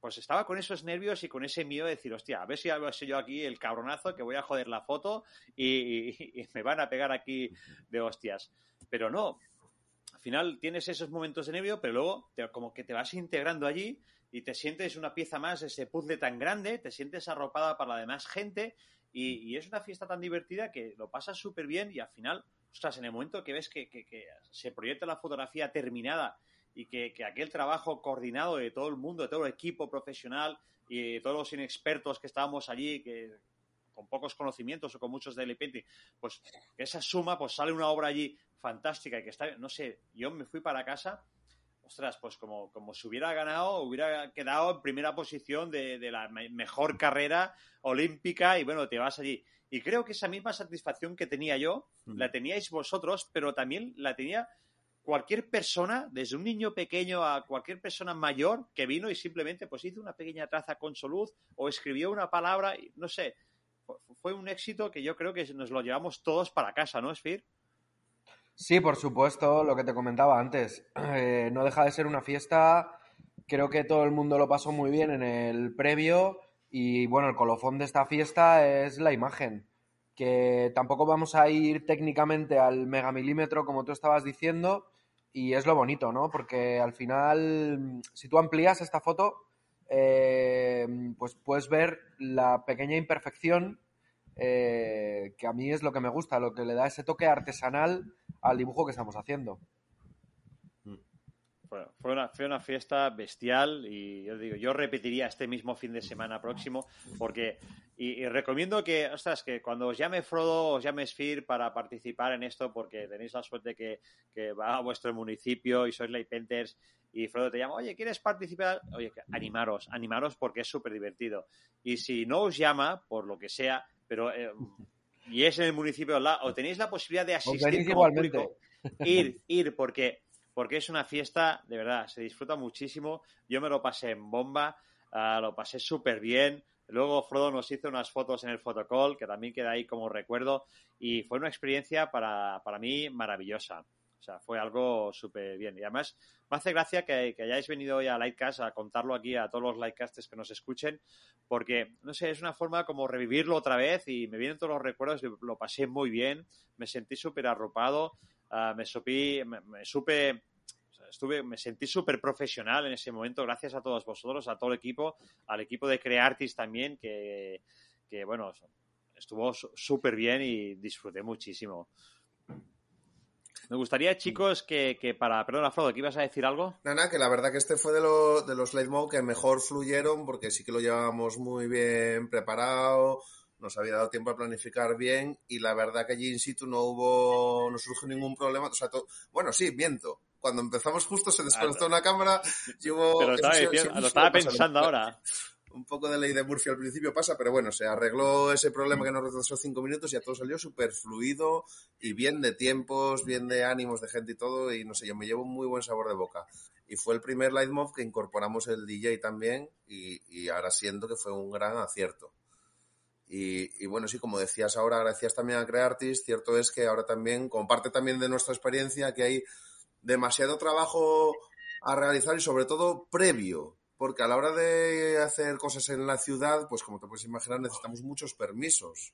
pues estaba con esos nervios y con ese miedo de decir, hostia, a ver si soy yo aquí el cabronazo que voy a joder la foto y, me van a pegar aquí de hostias. Pero no, al final tienes esos momentos de nervio, pero luego como que te vas integrando allí y te sientes una pieza más, ese puzzle tan grande, te sientes arropada para la demás gente y, es una fiesta tan divertida que lo pasas súper bien y al final, ostras, en el momento que ves que, se proyecta la fotografía terminada y que, aquel trabajo coordinado de todo el mundo, de todo el equipo profesional y de todos los inexpertos que estábamos allí, que con pocos conocimientos o con muchos de painting, pues esa suma, pues sale una obra allí fantástica y que está, no sé, yo me fui para casa ostras, pues como, como si hubiera ganado, hubiera quedado en primera posición de, la mejor carrera olímpica y bueno, te vas allí. Y creo que esa misma satisfacción que tenía yo, la teníais vosotros, pero también la tenía cualquier persona, desde un niño pequeño a cualquier persona mayor que vino y simplemente pues hizo una pequeña traza con su luz o escribió una palabra, y, no sé, fue un éxito que yo creo que nos lo llevamos todos para casa, ¿no, Sfir? Sí, por supuesto, lo que te comentaba antes. Eh, no deja de ser una fiesta. Creo que todo el mundo lo pasó muy bien en el previo. Y bueno, el colofón de esta fiesta es la imagen. Que tampoco vamos a ir técnicamente al megamilímetro, como tú estabas diciendo. Y es lo bonito, ¿no? Porque al final, si tú amplías esta foto, eh, pues puedes ver la pequeña imperfección eh, que a mí es lo que me gusta, lo que le da ese toque artesanal al dibujo que estamos haciendo. fue, una, fue una fiesta bestial y yo digo, yo repetiría este mismo fin de semana próximo porque y, recomiendo que, ostras, que cuando os llame Frodo, os llame Sphere para participar en esto porque tenéis la suerte que, que va a vuestro municipio y sois Light Painters y Frodo te llama, oye, ¿quieres participar? Oye, animaros, animaros porque es súper divertido. Y si no os llama, por lo que sea, pero eh, y es en el municipio de lado, o tenéis la posibilidad de asistir como público, ir, ir, porque, porque es una fiesta, de verdad, se disfruta muchísimo. Yo me lo pasé en bomba, ah, lo pasé súper bien. Luego Frodo nos hizo unas fotos en el fotocall, que también queda ahí como recuerdo, y fue una experiencia para, para mí maravillosa. O sea, fue algo súper bien. Y además, me hace gracia que, hayáis venido hoy a Lightcast a contarlo aquí a todos los Lightcasters que nos escuchen, porque, no sé, es una forma como revivirlo otra vez y me vienen todos los recuerdos, lo pasé muy bien, me sentí súper arropado, ah, me, supí, me, supe estuve, me sentí súper profesional en ese momento, gracias a todos vosotros, a todo el equipo, al equipo de Creartis también, que, que bueno, estuvo súper bien y disfruté muchísimo. Me gustaría, chicos, que, que para... Perdona, Frodo, ¿que ibas a decir algo? Nada, que la verdad que este fue de, lo, de los Mode que mejor fluyeron porque sí que lo llevábamos muy bien preparado, nos había dado tiempo a planificar bien y la verdad que allí in situ no hubo, no surgió ningún problema. O sea, bueno, sí, miento. Cuando empezamos justo se desconectó una cámara y hubo... Pero lo estaba pensando ahora un poco de ley de Murphy al principio pasa, pero bueno, se arregló ese problema que nos retrasó cinco minutos y a todo salió súper fluido y bien de tiempos, bien de ánimos de gente y todo, y no sé, yo me llevo un muy buen sabor de boca. Y fue el primer Lightmob que incorporamos el DJ también y, ahora siento que fue un gran acierto. Y, bueno, sí, como decías ahora, gracias también a Creartist, cierto es que ahora también, como parte también de nuestra experiencia, que hay demasiado trabajo a realizar y sobre todo previo porque a la hora de hacer cosas en la ciudad, pues como te puedes imaginar, necesitamos muchos permisos.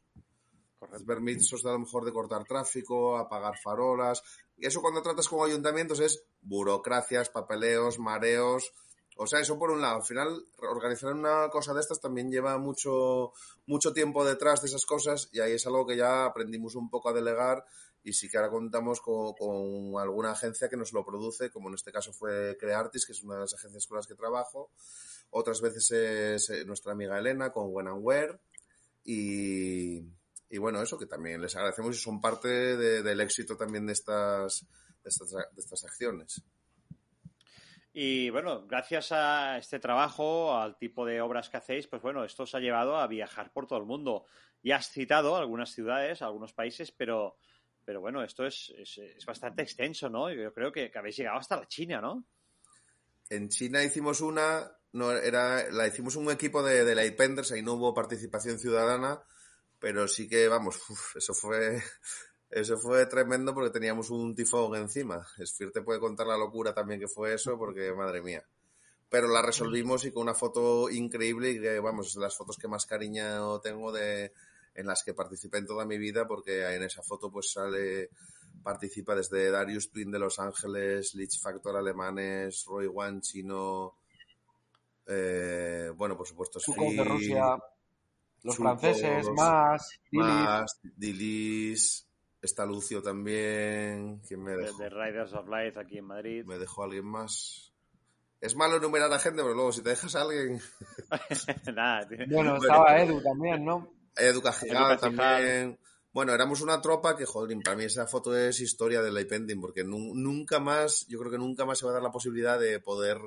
Correcto. Permisos de a lo mejor de cortar tráfico, apagar farolas. Y eso cuando tratas con ayuntamientos es burocracias, papeleos, mareos. O sea, eso por un lado. Al final, organizar una cosa de estas también lleva mucho, mucho tiempo detrás de esas cosas y ahí es algo que ya aprendimos un poco a delegar y sí que ahora contamos con, alguna agencia que nos lo produce, como en este caso fue Creartis, que es una de las agencias con las que trabajo. Otras veces es eh, nuestra amiga Elena con When and Where. Y, bueno, eso que también les agradecemos y son parte del éxito también de estas, de estas, de estas acciones. Y bueno, gracias a este trabajo, al tipo de obras que hacéis, pues bueno, esto os ha llevado a viajar por todo el mundo. Y has citado algunas ciudades, algunos países, pero pero bueno, esto es, es, bastante extenso, ¿no? Yo creo que, habéis llegado hasta la China, ¿no? En China hicimos una, no era, la hicimos un equipo de, de Lightpenders, ahí no hubo participación ciudadana, pero sí que, vamos, uf, eso fue eso fue tremendo porque teníamos un tifón encima. Sphere te puede contar la locura también que fue eso, porque madre mía. Pero la resolvimos y con una foto increíble y que, vamos, las fotos que más cariño tengo de en las que participé en toda mi vida, porque en esa foto pues sale, participa desde Darius Twin de Los Ángeles, Lich Factor alemanes, Roy One chino, eh, bueno, por supuesto, Chukov de Rusia, los franceses, más, más, Dilis, Está Lucio también. ¿Quién me dejó? De, de Riders of Light aquí en Madrid. Me dejó alguien más. Es malo enumerar a gente, pero luego si te dejas a alguien. Nada, tío. Bueno, estaba Edu también, ¿no? Edu Cajigal también. Bueno, éramos una tropa que, joder, para mí esa foto es historia del pending, porque nunca más, yo creo que nunca más se va a dar la posibilidad de poder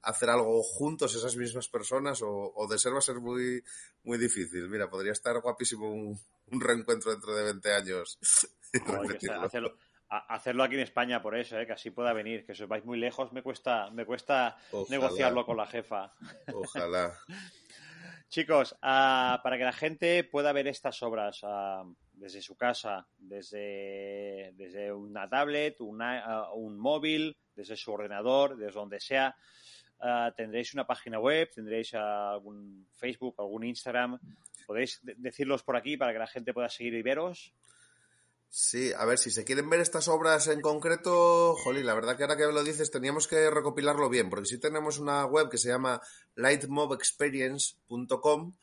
hacer algo juntos esas mismas personas o, o de ser va a ser muy, muy difícil. Mira, podría estar guapísimo un, un reencuentro dentro de 20 años. Hacerlo, hacerlo, aquí en España por eso, ¿eh? que así pueda venir. Que si os vais muy lejos me cuesta, me cuesta negociarlo con la jefa. Ojalá. Chicos, uh, para que la gente pueda ver estas obras uh, desde su casa, desde, desde una tablet, una, uh, un móvil, desde su ordenador, desde donde sea, tendréis una página web, tendréis algún Facebook, algún Instagram. ¿Podéis decirlos por aquí para que la gente pueda seguir y veros? Sí, a ver, si se quieren ver estas obras en concreto, jolín, la verdad que ahora que lo dices teníamos que recopilarlo bien, porque sí tenemos una web que se llama lightmobexperience.com,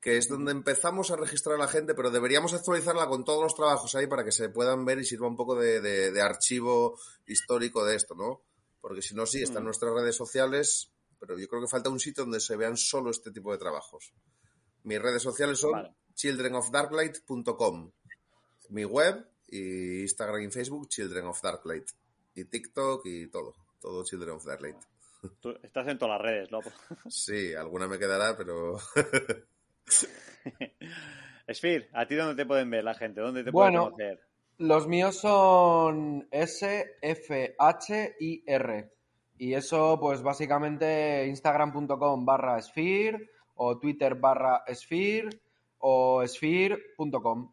que es donde empezamos a registrar a la gente, pero deberíamos actualizarla con todos los trabajos ahí para que se puedan ver y sirva un poco de, de, de archivo histórico de esto, ¿no? Porque si no, sí, están mm. nuestras redes sociales, pero yo creo que falta un sitio donde se vean solo este tipo de trabajos. Mis redes sociales son vale. childrenofdarklight.com mi web y Instagram y Facebook Children of Darklight y TikTok y todo, todo Children of Darklight. Tú estás en todas las redes, ¿no? Sí, alguna me quedará, pero... Sphere, ¿a ti dónde te pueden ver la gente? ¿Dónde te bueno, pueden conocer? Los míos son S, F, H y R. Y eso, pues básicamente instagram.com barra Sphere o Twitter barra Sphere o sphere.com.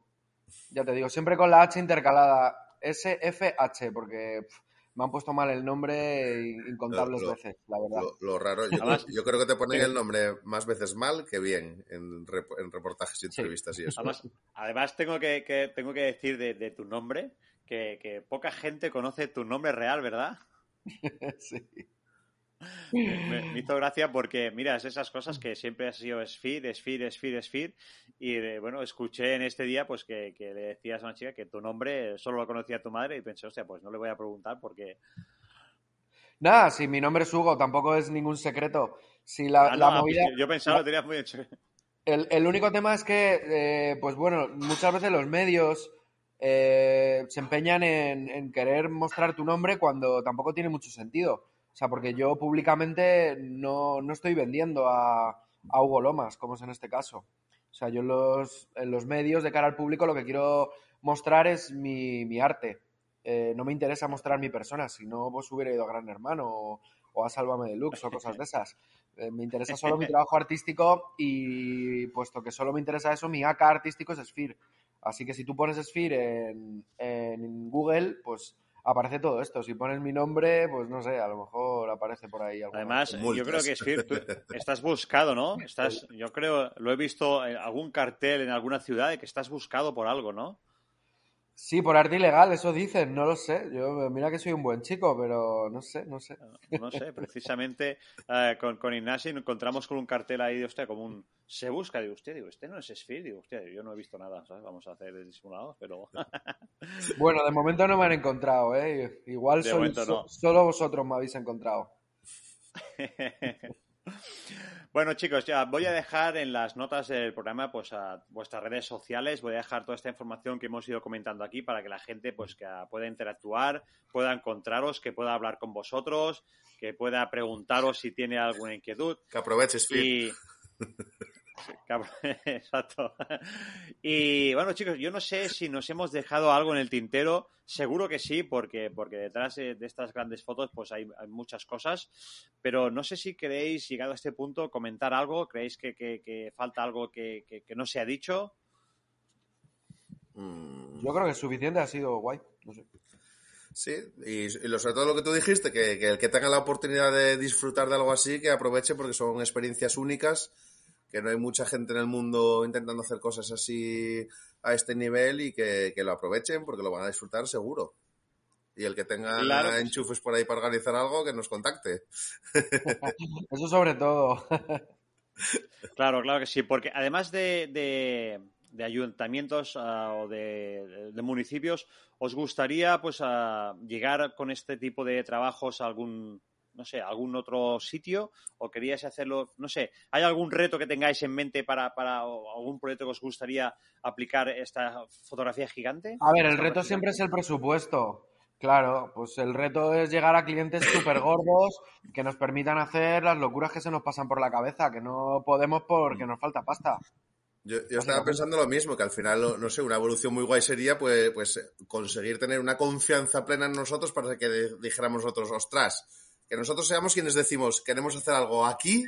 Ya te digo, siempre con la H intercalada. SFH, porque pff, me han puesto mal el nombre incontables lo, lo, veces, la verdad. Lo, lo raro, yo, Además, yo, creo que te ponen el nombre más veces mal que bien en, rep en reportajes y entrevistas sí. y eso. Además, además tengo, que, que, tengo que decir de, de tu nombre que, que, poca gente conoce tu nombre real, ¿verdad? sí. Me, me, hizo gracia porque, mira, es esas cosas que siempre ha sido Sphere, Sphere, Sphere, Sphere. Y eh, bueno, escuché en este día pues que, que, le decías a una chica que tu nombre solo lo conocía tu madre y pensé, hostia, pues no le voy a preguntar porque. Nada, si mi nombre es Hugo, tampoco es ningún secreto. Si la, ah, la no, movida. Yo pensaba, lo tenías muy hecho. El, el único tema es que, eh, pues bueno, muchas veces los medios. Eh, se empeñan en, en querer mostrar tu nombre cuando tampoco tiene mucho sentido. O sea, porque yo públicamente no, no estoy vendiendo a, a, Hugo Lomas, como es en este caso. O sea, yo en los, en los medios de cara al público lo que quiero mostrar es mi, mi arte. Eh, no me interesa mostrar mi persona, si no, pues hubiera ido a Gran Hermano o, o a Sálvame Deluxe o cosas de esas. Eh, me interesa solo mi trabajo artístico y puesto que solo me interesa eso, mi AK artístico es Sphere. Así que si tú pones Sphere en, en Google, pues aparece todo esto. Si pones mi nombre, pues no sé, a lo mejor aparece por ahí. Además, yo creo que Sphere, tú estás buscado, ¿no? Estás, yo creo, lo he visto en algún cartel en alguna ciudad de que estás buscado por algo, ¿no? Sí, por arte ilegal, eso dicen, no lo sé. Yo, mira que soy un buen chico, pero no sé, no sé. No sé, precisamente uh, con, con Ignacio nos encontramos con un cartel ahí de usted, como un se busca, digo, usted, digo, este no es Sphere, digo, hostia, yo no he visto nada, ¿sabes? Vamos a hacer disimulados, pero. bueno, de momento no me han encontrado, ¿eh? Igual soy, no. solo vosotros me habéis encontrado. Bueno, chicos, ya voy a dejar en las notas del programa pues a vuestras redes sociales, voy a dejar toda esta información que hemos ido comentando aquí para que la gente pues que pueda interactuar, pueda encontraros, que pueda hablar con vosotros, que pueda preguntaros si tiene alguna inquietud. Que aproveches, Phil. Y... Exacto. Y bueno, chicos, yo no sé si nos hemos dejado algo en el tintero. Seguro que sí, porque, porque detrás de, estas grandes fotos pues hay, muchas cosas. Pero no sé si queréis, llegado a este punto, comentar algo. ¿Creéis que, falta algo que, no se ha dicho? Mm. Yo creo que suficiente ha sido guay. Sí, y, sobre todo lo que tú dijiste, que, que el que tenga la oportunidad de disfrutar de algo así, que aproveche porque son experiencias únicas que no hay mucha gente en el mundo intentando hacer cosas así a este nivel y que, lo aprovechen porque lo van a disfrutar seguro. Y el que tenga enchufes por ahí para organizar algo, que nos contacte. Eso sobre todo. claro, claro que sí, porque además de, de, ayuntamientos ah, o de, municipios, ¿os gustaría pues llegar con este tipo de trabajos a algún no sé, algún otro sitio o queríais hacerlo, no sé, ¿hay algún reto que tengáis en mente para, para algún proyecto que os gustaría aplicar esta fotografía gigante? A ver, el reto siempre es el presupuesto. Claro, pues el reto es llegar a clientes súper gordos que nos permitan hacer las locuras que se nos pasan por la cabeza, que no podemos porque nos falta pasta. Yo, estaba pensando lo mismo, que al final, no sé, una evolución muy guay sería pues, pues conseguir tener una confianza plena en nosotros para que dijéramos nosotros, ostras, que nosotros seamos quienes decimos, queremos hacer algo aquí,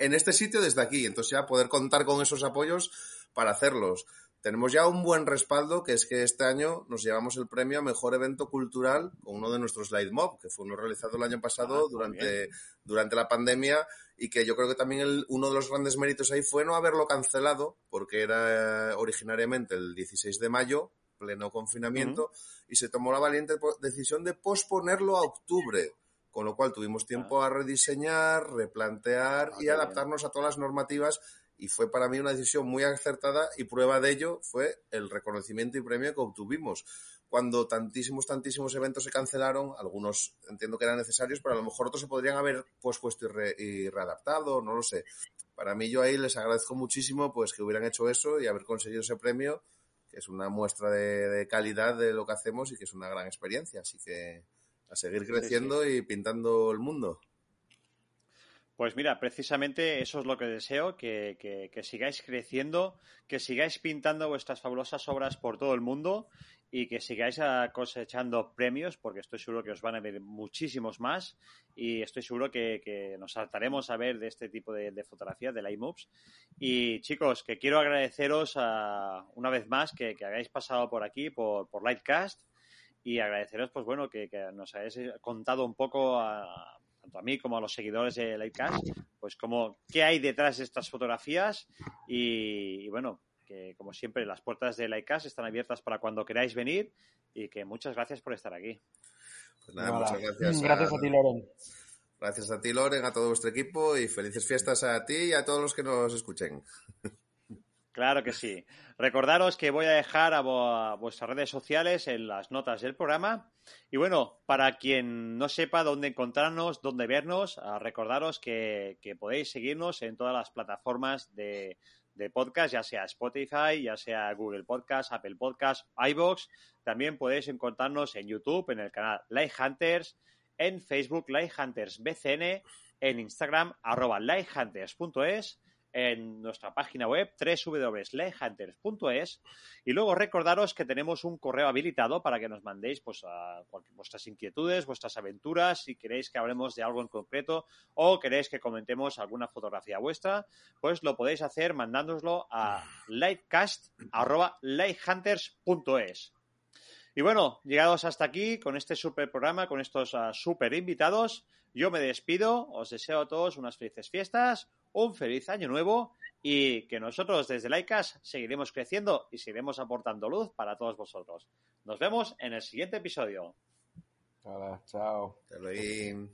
en este sitio, desde aquí. Entonces ya poder contar con esos apoyos para hacerlos. Tenemos ya un buen respaldo, que es que este año nos llevamos el premio a Mejor Evento Cultural con uno de nuestros Light Mob, que fue uno realizado el año pasado ah, durante, durante la pandemia y que yo creo que también uno de los grandes méritos ahí fue no haberlo cancelado, porque era originariamente el 16 de mayo, pleno confinamiento, y se tomó la valiente decisión de posponerlo a octubre con lo cual tuvimos tiempo a rediseñar, replantear ah, y adaptarnos a todas las normativas y fue para mí una decisión muy acertada y prueba de ello fue el reconocimiento y premio que obtuvimos. Cuando tantísimos, tantísimos eventos se cancelaron, algunos entiendo que eran necesarios, pero a lo mejor otros se podrían haber pospuesto y, readaptado, no lo sé. Para mí yo ahí les agradezco muchísimo pues que hubieran hecho eso y haber conseguido ese premio, que es una muestra de calidad de lo que hacemos y que es una gran experiencia. Así que a seguir creciendo y pintando el mundo. Pues mira, precisamente eso es lo que deseo, que, que, sigáis creciendo, que sigáis pintando vuestras fabulosas obras por todo el mundo y que sigáis cosechando premios, porque estoy seguro que os van a ver muchísimos más y estoy seguro que, nos saltaremos a ver de este tipo de, de fotografías, de moves. Y chicos, que quiero agradeceros ah, una vez más que, hagáis pasado por aquí, por, por Lightcast y agradeceros, pues bueno, que, nos hayáis contado un poco a, tanto a mí como a los seguidores de Lightcast, pues como qué hay detrás de estas fotografías y, bueno, que como siempre las puertas de Lightcast están abiertas para cuando queráis venir y que muchas gracias por estar aquí. Pues nada, muchas gracias. Gracias a, ti, Loren. Gracias a ti, Loren, a todo vuestro equipo y felices fiestas a ti y a todos los que nos escuchen. Claro que sí. Recordaros que voy a dejar a, vuestras redes sociales en las notas del programa. Y bueno, para quien no sepa dónde encontrarnos, dónde vernos, recordaros que, podéis seguirnos en todas las plataformas de, podcast, ya sea Spotify, ya sea Google Podcast, Apple Podcast, iBox. También podéis encontrarnos en YouTube, en el canal Light Hunters, en Facebook Light Hunters BCN, en Instagram arroba lighthunters.es en nuestra página web www.slayhunters.es y luego recordaros que tenemos un correo habilitado para que nos mandéis pues, vuestras inquietudes, vuestras aventuras, si queréis que hablemos de algo en concreto o queréis que comentemos alguna fotografía vuestra, pues lo podéis hacer mandándoslo a lightcast.lighthunters.es. Y bueno, llegados hasta aquí con este super programa, con estos uh, super invitados, yo me despido, os deseo a todos unas felices fiestas, un feliz año nuevo y que nosotros desde Laicas seguiremos creciendo y seguiremos aportando luz para todos vosotros. Nos vemos en el siguiente episodio. Hola, chao. Hasta luego.